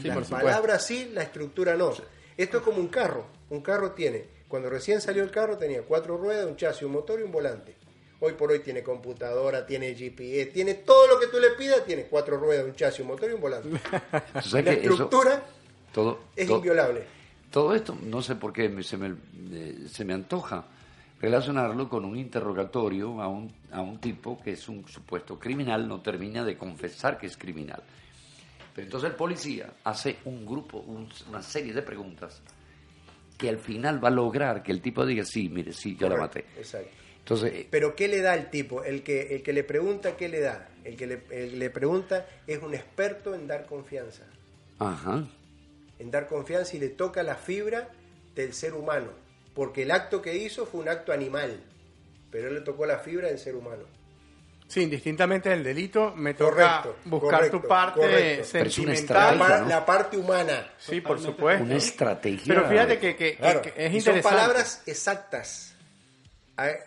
La palabra sí, la estructura no. Esto es como un carro. Un carro tiene, cuando recién salió el carro tenía cuatro ruedas, un chasis, un motor y un volante. Hoy por hoy tiene computadora, tiene GPS, tiene todo lo que tú le pidas, tiene cuatro ruedas, un chasis, un motor y un volante. la estructura todo, es inviolable. Todo esto, no sé por qué, se me, eh, se me antoja relacionarlo con un interrogatorio a un, a un tipo que es un supuesto criminal, no termina de confesar que es criminal. Pero entonces el policía hace un grupo, una serie de preguntas que al final va a lograr que el tipo diga, sí, mire, sí, yo la maté. Exacto. Entonces, eh, Pero ¿qué le da el tipo? El que, el que le pregunta, ¿qué le da? El que le, le pregunta es un experto en dar confianza. Ajá. En dar confianza y le toca la fibra del ser humano. Porque el acto que hizo fue un acto animal, pero él le tocó la fibra del ser humano. Sí, indistintamente del delito, me toca buscar tu parte sentimental. La, parte humana. Sí, por supuesto. Una estrategia. Pero fíjate que, que, es interesante. Son palabras exactas.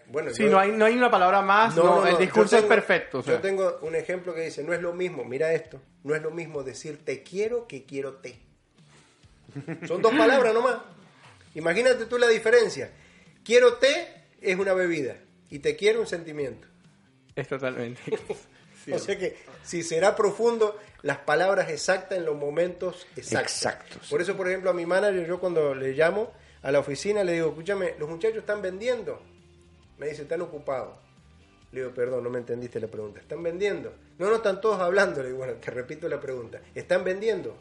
Bueno, sí, no, hay, no hay una palabra más, no, el discurso es perfecto. Yo tengo un ejemplo que dice, no es lo mismo, mira esto, no es lo mismo decir te quiero que quiero te. Son dos palabras nomás. Imagínate tú la diferencia. Quiero té es una bebida y te quiero un sentimiento. Es totalmente. o sea que si será profundo, las palabras exactas en los momentos exactos. Por eso, por ejemplo, a mi manager, yo cuando le llamo a la oficina, le digo, escúchame, los muchachos están vendiendo. Me dice, están ocupados. Le digo, perdón, no me entendiste la pregunta. ¿Están vendiendo? No, no, están todos hablando. Le digo, bueno, te repito la pregunta. ¿Están vendiendo?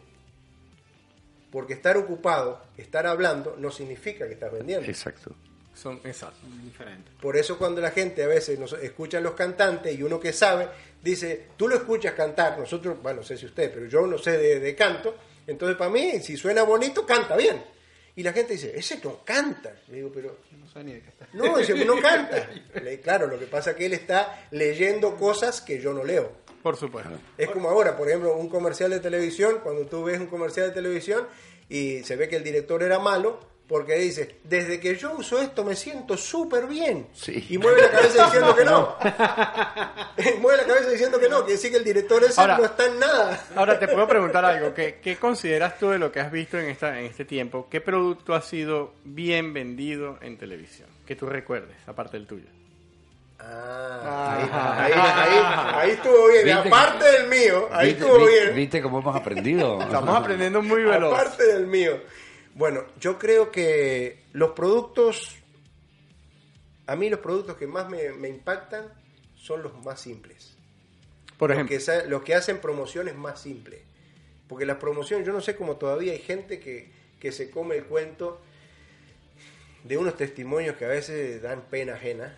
porque estar ocupado, estar hablando, no significa que estás vendiendo. Exacto. Son exacto, diferentes. Por eso cuando la gente a veces nos escucha a los cantantes y uno que sabe dice, tú lo escuchas cantar, nosotros, bueno, no sé si usted, pero yo no sé de, canto, entonces para mí, si suena bonito, canta bien. Y la gente dice, ese no canta. Le digo, pero... No sé ni de qué está. No, dice, no canta. claro, lo que pasa es que él está leyendo cosas que yo no leo. Por supuesto. Es como ahora, por ejemplo, un comercial de televisión, cuando tú ves un comercial de televisión y se ve que el director era malo, porque dice, desde que yo uso esto me siento súper bien. Y mueve la cabeza diciendo que no. mueve la cabeza diciendo que no, que decir que el director ese no está en nada. ahora te puedo preguntar algo, ¿qué, ¿qué, consideras tú de lo que has visto en, esta, en este tiempo? ¿Qué producto ha sido bien vendido en televisión? Que tú recuerdes, aparte del tuyo. Ah, ahí, ahí, ahí, estuvo bien. Aparte del mío, ahí estuvo bien. ¿Viste cómo hemos aprendido? Estamos aprendiendo muy veloz. Aparte del mío. Bueno, yo creo que los productos, a mí los productos que más me, impactan son los más simples. Por ejemplo. Los que, los que hacen promociones más simples. Porque las promociones, yo no sé cómo todavía hay gente que, que se come el cuento de unos testimonios que a veces dan pena ajena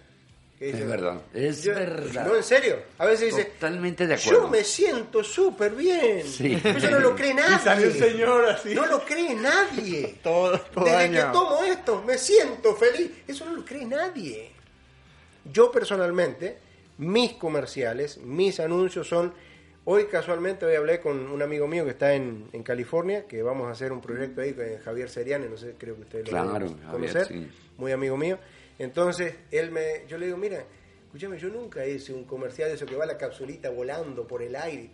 es verdad, es verdad. No, en serio. A veces dice. Totalmente de acuerdo. Yo me siento súper bien. Sí. Eso no lo cree nadie. señor así. No lo cree nadie. todo, Desde que tomo esto, me siento feliz. Eso no lo cree nadie. Yo personalmente, mis comerciales, mis anuncios son. Hoy casualmente hoy hablé con un amigo mío que está en, en California, que vamos a hacer un proyecto ahí con Javier Seriani, no sé, creo que ustedes lo claro, conocer, muy amigo mío. Entonces, él me, yo le digo, mira, escúchame, yo nunca hice un comercial de eso que va la capsulita volando por el aire.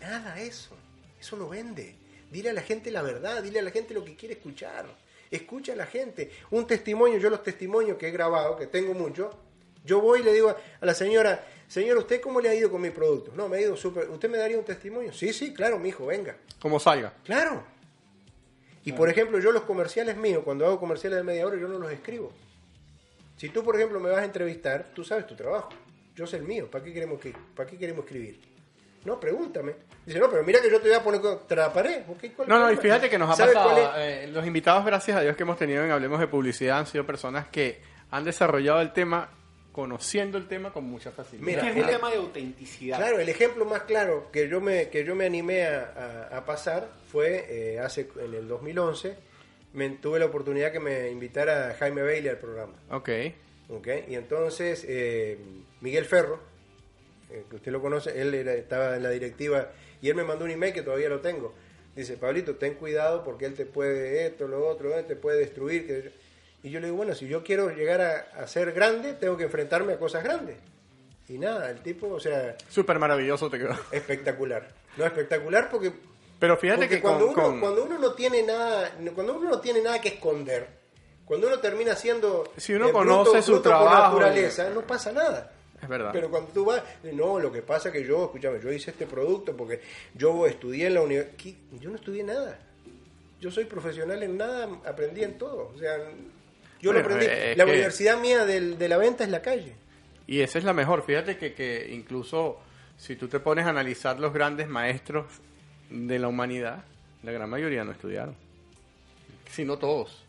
Nada eso. Eso no vende. Dile a la gente la verdad, dile a la gente lo que quiere escuchar. Escucha a la gente. Un testimonio, yo los testimonios que he grabado, que tengo mucho, yo voy y le digo a la señora, señora, ¿usted cómo le ha ido con mi producto? No, me ha ido súper. ¿Usted me daría un testimonio? Sí, sí, claro, mi hijo, venga. Como salga. Claro. Y por ejemplo, yo los comerciales míos, cuando hago comerciales de media hora, yo no los escribo. Si tú, por ejemplo, me vas a entrevistar, tú sabes tu trabajo. Yo sé el mío. ¿Para qué queremos, que, para qué queremos escribir? No, pregúntame. Dice, no, pero mira que yo te voy a poner contra la pared. no, no, y fíjate que nos ha pasado. Eh, los invitados, gracias a Dios, que hemos tenido en Hablemos de Publicidad han sido personas que han desarrollado el tema conociendo el tema con mucha facilidad. Mira, es un tema de autenticidad. Claro, el ejemplo más claro que yo me, que yo me animé a, pasar fue eh, hace en el 2011 me, tuve la oportunidad que me invitara Jaime Bailey al programa. Ok. Ok, y entonces eh, Miguel Ferro, eh, que usted lo conoce, él estaba en la directiva y él me mandó un email que todavía lo tengo. Dice, Pablito, ten cuidado porque él te puede esto, lo otro, te puede destruir. Y yo le digo, bueno, si yo quiero llegar a, a ser grande, tengo que enfrentarme a cosas grandes. Y nada, el tipo, o sea... Súper maravilloso te quedó. Espectacular. No, espectacular porque pero fíjate que cuando, uno, cuando uno no tiene nada, cuando uno no tiene nada que esconder, cuando uno termina siendo si uno conoce su trabajo, naturaleza, no pasa nada. Es verdad. Pero cuando tú vas, no, lo que pasa es que yo, escúchame, yo hice este producto porque yo estudié en la universidad. Yo no estudié nada. Yo soy profesional en nada, aprendí en todo. O sea, yo lo aprendí. La universidad mía de la venta es la calle. Y esa es la mejor. Fíjate que, que incluso si tú te pones a analizar los grandes maestros de la humanidad, la gran mayoría no estudiaron. Si no todos.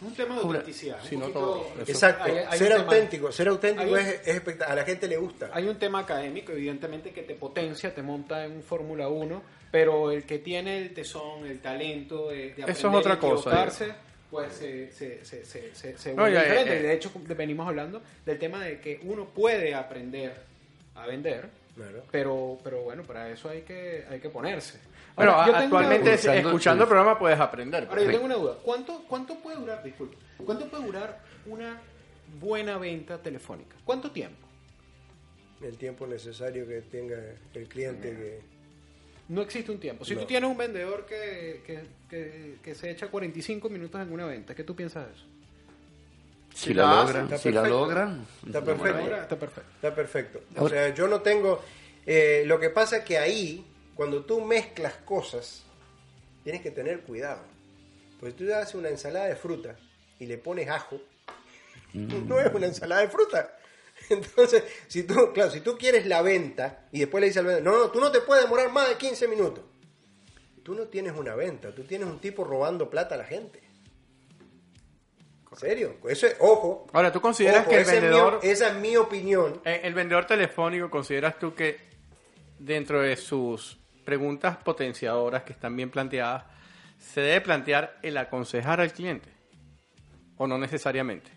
Un tema de autenticidad. Si no todos. Exacto. ser auténtico. Ser auténtico es, es A la gente le gusta. Hay un tema académico, evidentemente, que te potencia, te monta en Fórmula 1, pero el que tiene el tesón, el talento de, aprender Eso es otra cosa. pues se, se, se, se, diferente. Eh, de hecho, venimos hablando del tema de que uno puede aprender a vender, pero, pero bueno, para eso hay que, hay que ponerse. Actualmente escuchando el programa puedes aprender. Ahora, yo tengo una duda. ¿Cuánto, ¿Cuánto puede durar, disculpe, cuánto puede durar una buena venta telefónica? ¿Cuánto tiempo? El tiempo necesario que tenga el cliente que... No existe un tiempo. Si tú tienes un vendedor que, que, que, se echa 45 minutos en una venta, ¿qué tú piensas de eso? Si, la, logran, si la logran. Está perfecto. Está perfecto. Está perfecto. O sea, yo no tengo... Eh, lo que pasa es que ahí cuando tú mezclas cosas, tienes que tener cuidado. Porque tú haces una ensalada de fruta y le pones ajo, mm. no es una ensalada de fruta. Entonces, si tú, claro, si tú quieres la venta y después le dices al vendedor, no, no, tú no te puedes demorar más de 15 minutos. tú no tienes una venta, tú tienes un tipo robando plata a la gente. ¿En serio? Eso es, ojo. Ahora, ¿tú consideras ojo, que el esa es mi- vendedor... esa es mi opinión. Eh, El vendedor telefónico, ¿consideras tú que dentro de sus preguntas potenciadoras que están bien planteadas, se debe plantear el aconsejar al cliente? ¿O no necesariamente?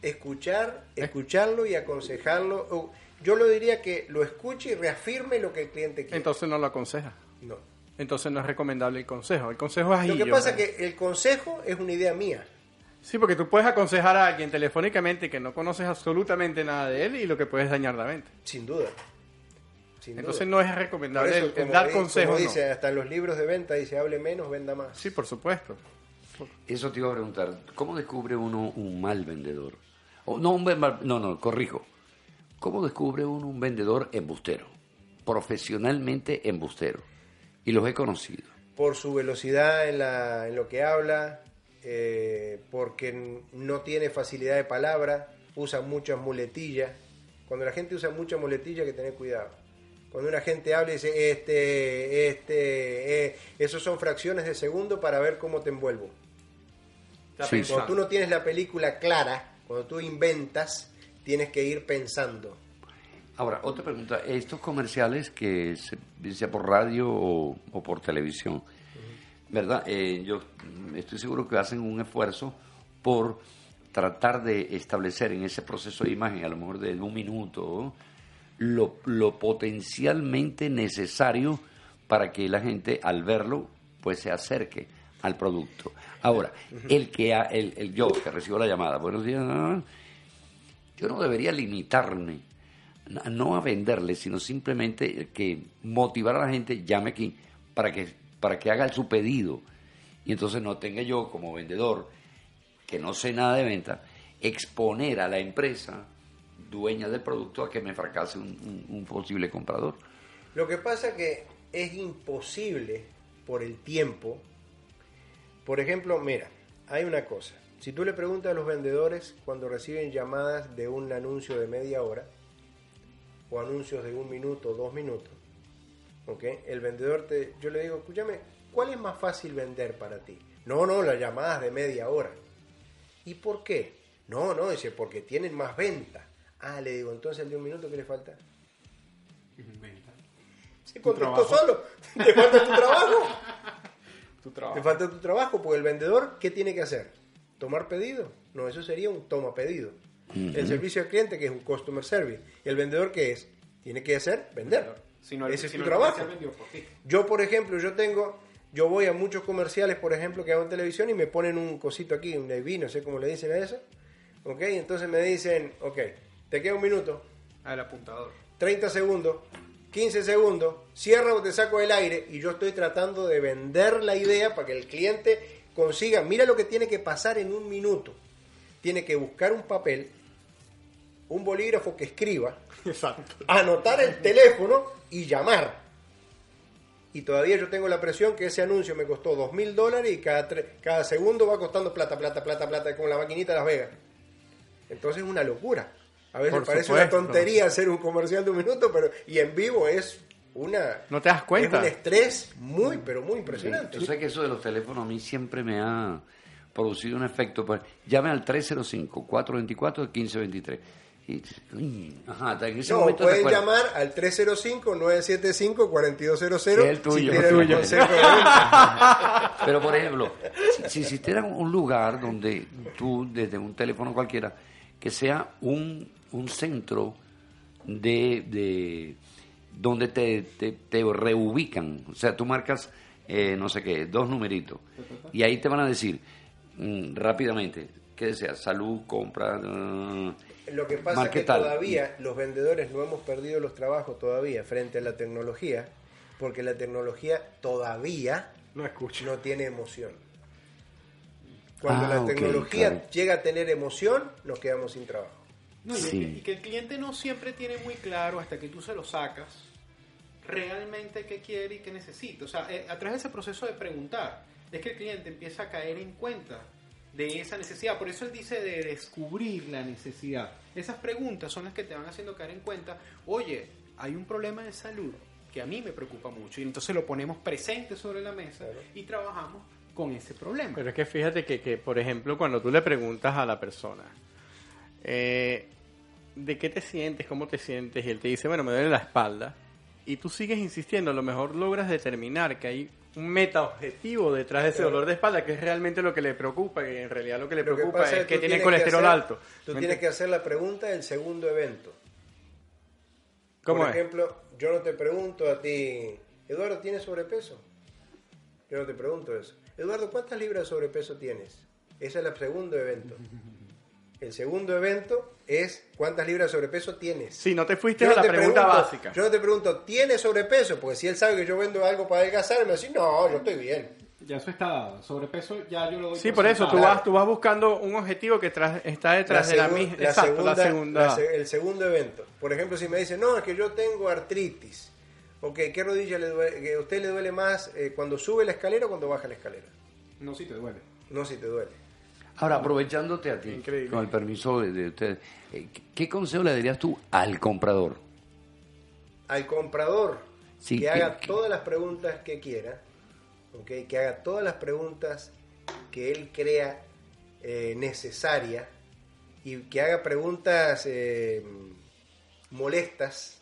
Escuchar, escucharlo y aconsejarlo. Yo lo diría que lo escuche y reafirme lo que el cliente quiere. Entonces no lo aconseja. no. Entonces no es recomendable el consejo. El consejo es Lo que pasa es que el consejo es una idea mía. Sí, porque tú puedes aconsejar a alguien telefónicamente que no conoces absolutamente nada de él y lo que puedes dañar la venta. Sin duda. Sin Entonces duda. no es recomendable eso, el, el como dar consejos. como no. dice, hasta en los libros de venta dice, hable menos, venda más. Sí, por supuesto. Eso te iba a preguntar, ¿cómo descubre uno un mal vendedor? O, no, un mal- no, no, corrijo. ¿Cómo descubre uno un vendedor embustero? Profesionalmente embustero. Y los he conocido. Por su velocidad en, la, en lo que habla, eh, porque no tiene facilidad de palabra, usa muchas muletillas. Cuando la gente usa muchas muletillas hay que tener cuidado. Cuando una gente habla y dice, este, este, eh, esos son fracciones de segundo para ver cómo te envuelvo. Sí. Cuando tú no tienes la película clara, cuando tú inventas, tienes que ir pensando. Ahora, otra pregunta. Estos comerciales que se sea por radio o, o por televisión, ¿verdad? Eh, yo estoy seguro que hacen un esfuerzo por tratar de establecer en ese proceso de imagen, a lo mejor de un minuto, lo, lo potencialmente necesario para que la gente al verlo pues se acerque al producto. Ahora, el que ha- el, el yo que recibo la llamada, buenos días, ah, yo no debería limitarme no a venderle, sino simplemente que motivar a la gente, llame aquí, para que, para que haga su pedido. Y entonces no tenga yo como vendedor, que no sé nada de venta, exponer a la empresa dueña del producto a que me fracase un, posible comprador. Lo que pasa que es imposible por el tiempo. Por ejemplo, mira, hay una cosa. Si tú le preguntas a los vendedores cuando reciben llamadas de un anuncio de media hora o anuncios de un minuto, dos minutos, ¿ok? El vendedor te, yo le digo, escúchame, ¿cuál es más fácil vender para ti? No, no, las llamadas de media hora. ¿Y por qué? No, no, dice, porque tienen más venta. Ah, le digo, entonces el de un minuto, ¿qué le falta? Sí, contestó solo. Te falta tu trabajo. Tu trabajo. Te falta tu trabajo, porque el vendedor, ¿qué tiene que hacer? ¿Tomar pedido? No, eso sería un toma pedido. El servicio al cliente, que es un customer service. ¿Y el vendedor qué es? Tiene que hacer vender. Si no, el- Ese es si tu trabajo. por ti. Yo, por ejemplo, yo tengo, yo voy a muchos comerciales, por ejemplo, que hago en televisión y me ponen un cosito aquí, un IV, no sé cómo le dicen a eso. ¿Ok? Entonces me dicen, ok, te queda un minuto, Al apuntador. 30 segundos, 15 segundos, cierra o te saco del aire y yo estoy tratando de vender la idea para que el cliente consiga, mira lo que tiene que pasar en un minuto. Tiene que buscar un papel, un bolígrafo que escriba, Exacto. anotar el teléfono y llamar. Y todavía yo tengo la presión que ese anuncio me costó dos mil dólares y cada, cada segundo va costando plata, plata, plata, plata, como la maquinita de Las Vegas. Entonces es una locura. A veces Por parece supuesto. una tontería hacer un comercial de un minuto, pero y en vivo es una... No te das cuenta. Es un estrés muy, pero muy impresionante. Tú sabes que eso de los teléfonos a mí siempre me ha producido un efecto. Pues, llame al 305-424-1523. Ajá, en ese No, pueden llamar al 305-975-4200. Sí, el tuyo. si El tuyo. Pero, por ejemplo, si, si existiera un lugar donde tú, desde un teléfono cualquiera, que sea un, un centro de, de donde te, te, te reubican, o sea, tú marcas, eh, no sé qué, dos numeritos, y ahí te van a decir mm, rápidamente, ¿qué deseas? Salud, compra, ah, Lo que pasa es que todavía los vendedores no hemos perdido los trabajos todavía frente a la tecnología, porque la tecnología todavía No escucho. no tiene emoción. Cuando Ah, la tecnología claro. llega a tener emoción, nos quedamos sin trabajo. No, y, Sí. que, y que el cliente no siempre tiene muy claro hasta que tú se lo sacas realmente qué quiere y qué necesita. O sea, eh, a través de ese proceso de preguntar, es que el cliente empieza a caer en cuenta de esa necesidad. Por eso él dice de descubrir la necesidad. Esas preguntas son las que te van haciendo caer en cuenta, oye, hay un problema de salud que a mí me preocupa mucho. Y entonces lo ponemos presente sobre la mesa y trabajamos con ese problema. Pero es que fíjate que, que, por ejemplo, cuando tú le preguntas a la persona, eh, ¿de qué te sientes? ¿Cómo te sientes? Y él te dice, bueno, me duele la espalda. Y tú sigues insistiendo, a lo mejor logras determinar que hay un meta objetivo detrás de ese dolor de espalda, que es realmente lo que le preocupa, y en realidad lo que le Lo que preocupa es que tiene colesterol hacer- alto. Tú ¿Me tienes que hacer la pregunta del segundo evento. ¿Cómo Por es? ejemplo, yo no te pregunto a ti, Eduardo, ¿tienes sobrepeso? Yo no te pregunto eso. Eduardo, ¿cuántas libras de sobrepeso tienes? Ese es el segundo evento. El segundo evento es ¿cuántas libras de sobrepeso tienes? Sí, no te fuiste Yo a la pregunta pregunto- básica. Yo no te pregunto, ¿tienes sobrepeso? Porque si él sabe que yo vendo algo para adelgazar, me va a decir, no, yo estoy bien. Ya eso está dado. Sobrepeso ya yo lo doy Sí, por por eso, tú vas, tú vas buscando un objetivo que tras- está detrás de la misma. Exacto, la segunda. la se- el segundo evento. Por ejemplo, si me dice, no, es que yo tengo artritis. Ok, ¿qué rodilla le duele? que ¿A usted le duele más eh, cuando sube la escalera o cuando baja la escalera? No, si te duele. No, si te duele. Ahora, aprovechándote a ti, Increíble. con el permiso de, de ustedes, eh, ¿qué consejo le darías tú al comprador? Al comprador, Sí, que que- haga que- todas las preguntas que quiera, ok, que haga todas las preguntas que él crea eh, necesarias y que haga preguntas eh, molestas.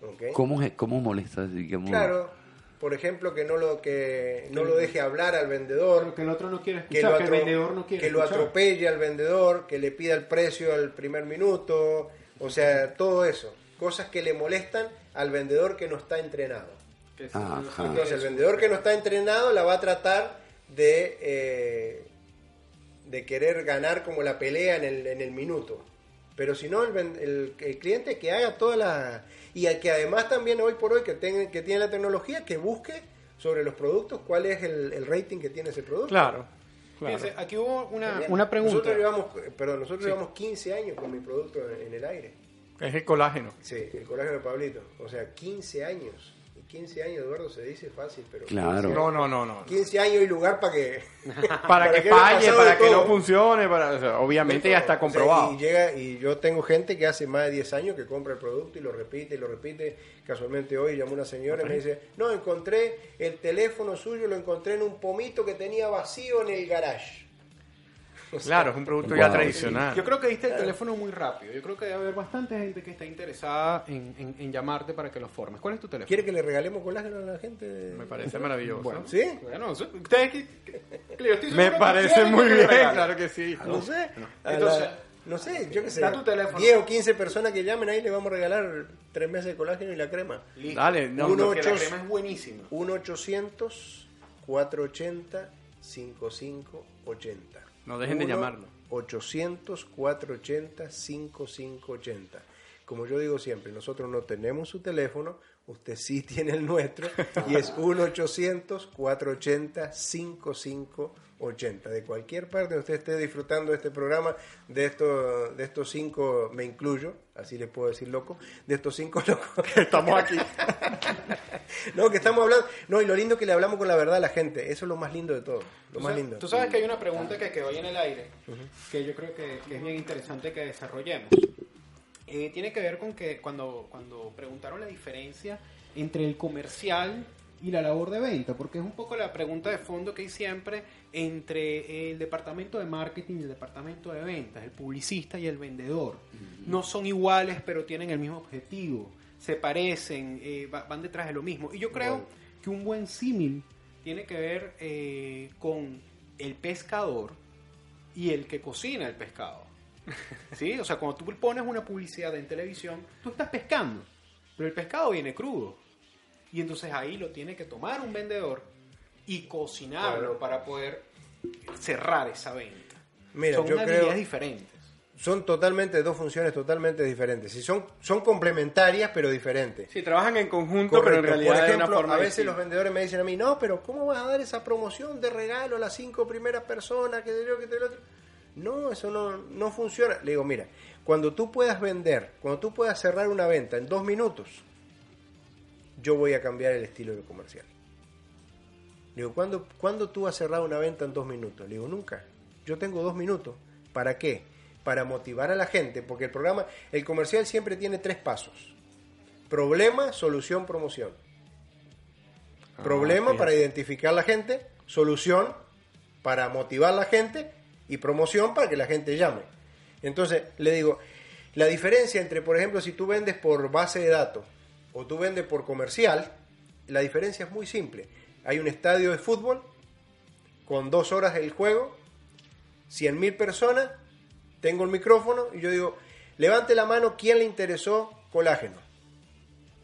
ok. ¿Cómo, cómo molesta? digamos? Claro, por ejemplo, que no lo que no lo deje hablar al vendedor, Pero que el otro no quiere que escuchar, lo, que, atro- el vendedor no quiere que lo atropelle al vendedor, que le pida el precio al primer minuto, o sea, todo eso, cosas que le molestan al vendedor que no está entrenado. Ajá. Entonces, el vendedor que no está entrenado la va a tratar de, eh, de querer ganar como la pelea en el, en el minuto. Pero si no, el, ven- el- el cliente que haga toda la... Y al que además también hoy por hoy que, tenga- que tiene la tecnología, que busque sobre los productos cuál es el, el rating que tiene ese producto. Claro. claro. Fíjense, aquí hubo una, una pregunta. Nosotros llevamos, perdón, nosotros llevamos 15 años con mi producto en, en el aire. Es el colágeno. Sí, el colágeno de Pablito. O sea, 15 años. Y 15 años, Eduardo, se dice fácil, pero... Claro. 15 No, no, no, no. 15 años y lugar para que... Para, que haya falle, para que no funcione, para, o sea, obviamente ya está O sea, comprobado. y llega y yo tengo gente que hace más de 10 años que compra el producto y lo repite y lo repite. Casualmente hoy llamó una señora y me dice, no, encontré el teléfono suyo, lo encontré en un pomito que tenía vacío en el garage. O sea, Claro, es un producto ya tradicional. Yo creo que diste el teléfono muy rápido. Yo creo que debe haber bastante gente que está interesada en, en- en llamarte para que lo formes. ¿Cuál es tu teléfono? ¿Quiere que le regalemos colágeno a la gente? Me parece maravilloso. Bueno, ¿Sí? Bueno, ustedes que- que- Me parece muy bien, claro que sí. No sé. Entonces, la- no sé, yo qué sé. da tu teléfono. 10 o 15 personas que llamen ahí le vamos a regalar 3 meses de colágeno y la crema. Listo. Dale, no, Uno, no, Porque la ocho- crema es buenísima. 1-800-480-5580. No dejen de llamarlo. 800-480-5580. Como yo digo siempre, nosotros no tenemos su teléfono, usted sí tiene el nuestro, y es 1-800-480-5580. De cualquier parte usted esté disfrutando de este programa, de, estos de estos cinco, me incluyo, así les puedo decir loco, de estos cinco locos. Estamos aquí. no, que estamos hablando, no, y lo lindo que le hablamos con la verdad a la gente, eso es lo más lindo de todo, lo más sabes- lindo. Tú sabes que hay una pregunta que quedó ahí en el aire, que yo creo que, que es bien interesante que desarrollemos. Eh, tiene que ver con que cuando, cuando preguntaron la diferencia entre el comercial y la labor de venta, porque es un poco la pregunta de fondo que hay siempre entre el departamento de marketing y el departamento de ventas, el publicista y el vendedor. No son iguales, pero tienen el mismo objetivo, se parecen, eh, va- van detrás de lo mismo. Y yo creo Bueno. que un buen símil tiene que ver eh, con el pescador y el que cocina el pescado. ¿Sí? O sea, cuando tú pones una publicidad en televisión, tú estás pescando, pero el pescado viene crudo. Y entonces ahí lo tiene que tomar un vendedor y cocinarlo Claro. para poder cerrar esa venta. Mira, Son yo creo- diferentes. Son totalmente dos funciones totalmente diferentes. Y son, son complementarias, pero diferentes. Sí, trabajan en conjunto, pero en realidad Por de ejemplo, una forma a veces distinta. los vendedores me dicen a mí, no, pero ¿cómo vas a dar esa promoción de regalo a las cinco primeras personas? Que te yo, que te lo otro?". No, eso no, no funciona. Le digo, mira, cuando tú puedas vender, cuando tú puedas cerrar una venta en dos minutos, yo voy a cambiar el estilo de comercial. Le digo, ¿cuándo, ¿cuándo tú has cerrado una venta en dos minutos? Le digo, nunca. Yo tengo dos minutos. ¿Para qué? Para motivar a la gente, porque el programa, el comercial siempre tiene tres pasos. Problema, solución, promoción. Ah, Problema para identificar la gente, solución para motivar la gente y promoción para que la gente llame. Entonces, le digo, la diferencia entre, por ejemplo, si tú vendes por base de datos o tú vendes por comercial, la diferencia es muy simple. Hay un estadio de fútbol con dos horas del juego, 100.000 personas, tengo el micrófono y yo digo, levante la mano quién le interesó colágeno.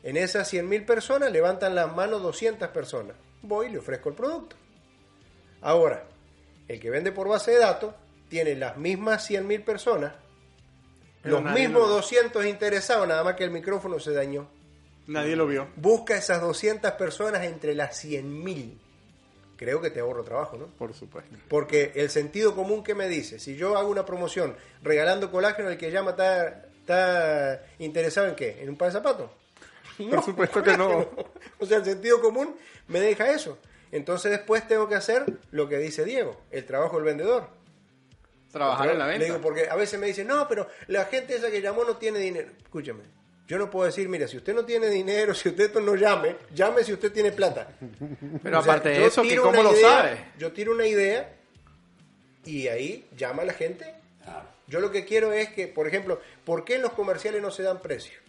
En esas 100.000 personas levantan las manos 200 personas. Voy y le ofrezco el producto. Ahora, el que vende por base de datos tiene las mismas 100.000 personas, Pero los mismos lo- 200 interesados, nada más que el micrófono se dañó. Nadie lo vio. Busca esas 200 personas entre las 100.000. Creo que te ahorro trabajo, ¿no? Por supuesto. Porque el sentido común que me dice, si yo hago una promoción regalando colágeno, el que llama está, está interesado en qué? ¿En un par de zapatos? Por supuesto que no. O sea, el sentido común me deja eso. Entonces después tengo que hacer lo que dice Diego, el trabajo del vendedor. Trabajar en la Le venta. digo, porque a veces me dicen, no, pero la gente esa que llamó no tiene dinero. Escúchame, yo no puedo decir, mira, si usted no tiene dinero, si usted no llame, llame si usted tiene plata. Pero O sea, aparte de eso, ¿cómo una lo idea, sabes? Yo tiro una idea y ahí llama a la gente. Yo lo que quiero es que, por ejemplo, ¿por qué en los comerciales no se dan precios?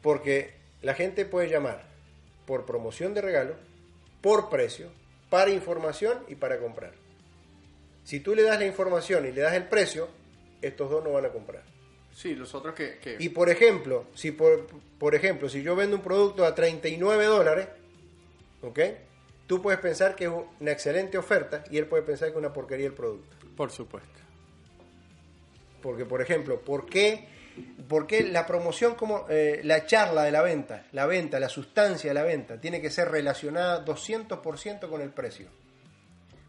Porque la gente puede llamar por promoción de regalo, por precio, para información y para comprar. Si tú le das la información y le das el precio, estos dos no van a comprar. Sí, los otros que... que- Y por ejemplo, si por, por ejemplo, si yo vendo un producto a 39 dólares, ¿ok? Tú puedes pensar que es una excelente oferta y él puede pensar que es una porquería el producto. Por supuesto. Porque, por ejemplo, ¿por qué, por qué la promoción como eh, la charla de la venta, la venta, la sustancia de la venta, tiene que ser relacionada 200% con el precio?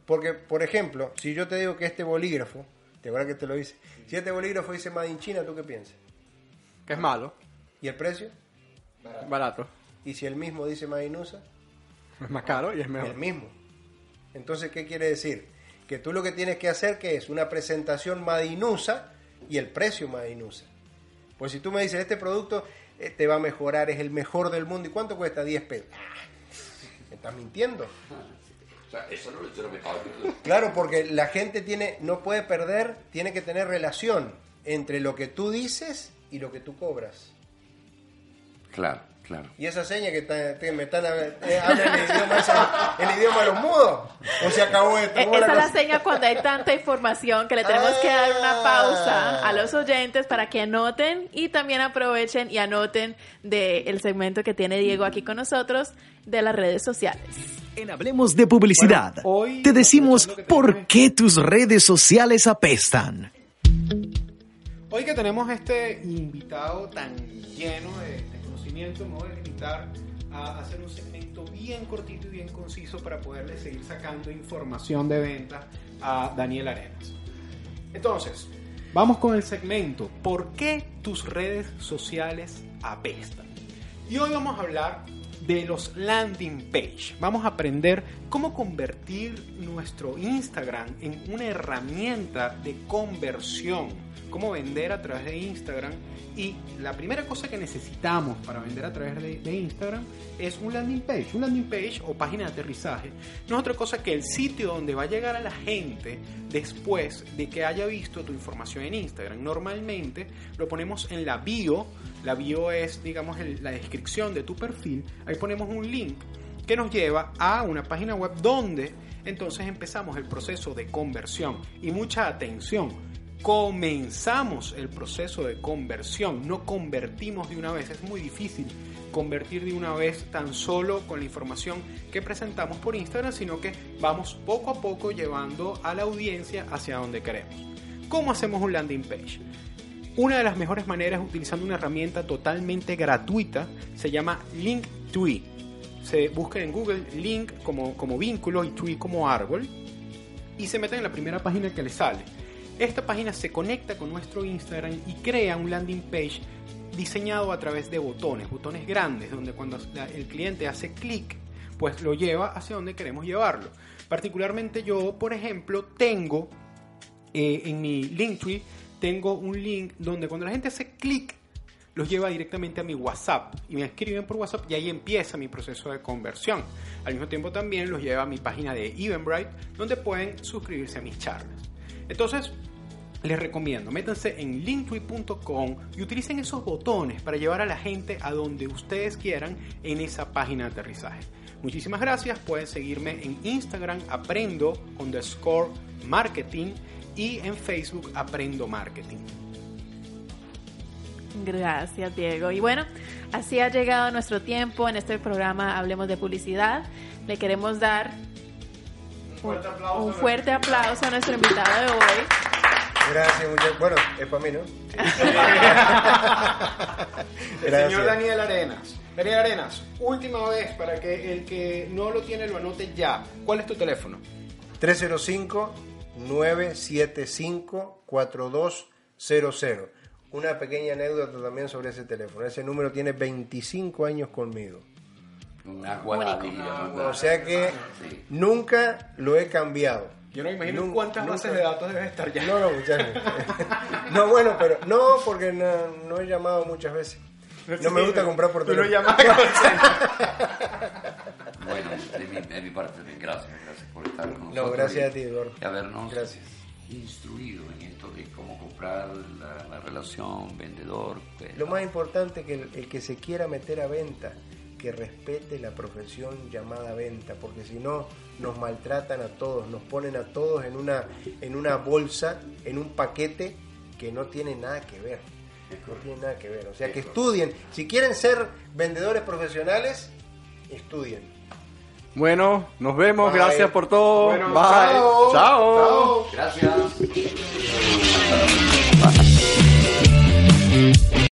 Porque, por ejemplo, si yo te digo que este bolígrafo, ¿te acuerdas que te lo dice? Si este bolígrafo dice Made in China, ¿tú qué piensas? Que es malo. ¿Y el precio? Barato. ¿Y si el mismo dice Made in USA? Es más caro y es mejor. El mismo. Entonces, ¿qué quiere decir? Que tú lo que tienes que hacer que es una presentación madinusa y el precio madinusa. Pues si tú me dices, este producto eh, te va a mejorar, es el mejor del mundo, ¿y cuánto cuesta? 10 pesos. Ah, Me estás mintiendo. O sea, eso no no me estaba diciendo. Claro, porque la gente tiene, no puede perder, tiene que tener relación entre lo que tú dices y lo que tú cobras. Claro, claro. Y esa seña que, está- que me están eh, hablan el idioma, el idioma de los mudos. O se acabó esto. Eh, ¿Cómo Esa la es la cosa? seña cuando hay tanta información que le tenemos que dar una pausa a los oyentes para que anoten y también aprovechen y anoten del segmento que tiene Diego aquí con nosotros de las redes sociales. En Hablemos de Publicidad, Bueno, hoy, te decimos por tenemos- qué tus redes sociales apestan. Hoy que tenemos este invitado tan lleno de, de conocimiento, me voy a limitar a hacer un segmento bien cortito y bien conciso para poderle seguir sacando información de venta a Daniel Arenas. Entonces, vamos con el segmento ¿Por qué tus redes sociales apestan? Y hoy vamos a hablar de los landing page. Vamos a aprender cómo convertir nuestro Instagram en una herramienta de conversión. Cómo vender a través de Instagram. Y la primera cosa que necesitamos para vender a través de, Instagram es un landing page. Un landing page o página de aterrizaje no es otra cosa que el sitio donde va a llegar a la gente después de que haya visto tu información en Instagram. Normalmente lo ponemos en la bio. La bio es, digamos, la descripción de tu perfil. Ahí ponemos un link que nos lleva a una página web donde entonces empezamos el proceso de conversión. Y mucha atención, comenzamos el proceso de conversión, no convertimos de una vez, es muy difícil convertir de una vez tan solo con la información que presentamos por Instagram, sino que vamos poco a poco llevando a la audiencia hacia donde queremos. ¿Cómo hacemos un landing page? Una de las mejores maneras utilizando una herramienta totalmente gratuita se llama Linktree. Se busca en Google Link como, como vínculo y Tree como árbol y se meten en la primera página que les sale. Esta página se conecta con nuestro Instagram y crea un landing page diseñado a través de botones, botones grandes, donde cuando el cliente hace clic, pues lo lleva hacia donde queremos llevarlo. Particularmente yo, por ejemplo, tengo eh, en mi Linktree tengo un link donde cuando la gente hace clic los lleva directamente a mi WhatsApp y me escriben por WhatsApp y ahí empieza mi proceso de conversión. Al mismo tiempo también los lleva a mi página de Eventbrite donde pueden suscribirse a mis charlas. Entonces, les recomiendo, métanse en linktree.com y utilicen esos botones para llevar a la gente a donde ustedes quieran en esa página de aterrizaje. Muchísimas gracias, pueden seguirme en Instagram aprendo underscore marketing y en Facebook aprendo marketing. Gracias, Diego. Y bueno, así ha llegado nuestro tiempo en este programa Hablemos de Publicidad. Le queremos dar un fuerte aplauso, a nuestro invitado de hoy. Gracias, muchas Bueno, es para mí, ¿no? El señor Daniel Arenas. Daniel Arenas, última vez para que el que no lo tiene lo anote ya. ¿Cuál es tu teléfono? 305-975-4200. Una pequeña anécdota también sobre ese teléfono. Ese número tiene 25 años conmigo. Una guardadilla. O sea que nunca lo he cambiado. Yo no me imagino Nun- cuántas nunca- bases de datos debes estar ya. No, no, muchachos. no, bueno, pero no, porque no, no he llamado muchas veces. No me gusta comprar por Tú lo teléfono. llamas Bueno, de mi, de mi parte también, gracias, gracias por estar con nosotros. No, gracias y- a ti, Eduardo. Y habernos Gracias. instruido en esto de cómo comprar la, la relación vendedor. pues, Lo más importante es que el, el que se quiera meter a venta, que respete la profesión llamada venta, porque si no nos maltratan a todos, nos ponen a todos en una, en una bolsa, en un paquete que no tiene nada que ver. No tiene nada que ver. O sea, que estudien. Si quieren ser vendedores profesionales, estudien. Bueno, nos vemos. Gracias por todo. Bye. Chao. chao. Gracias.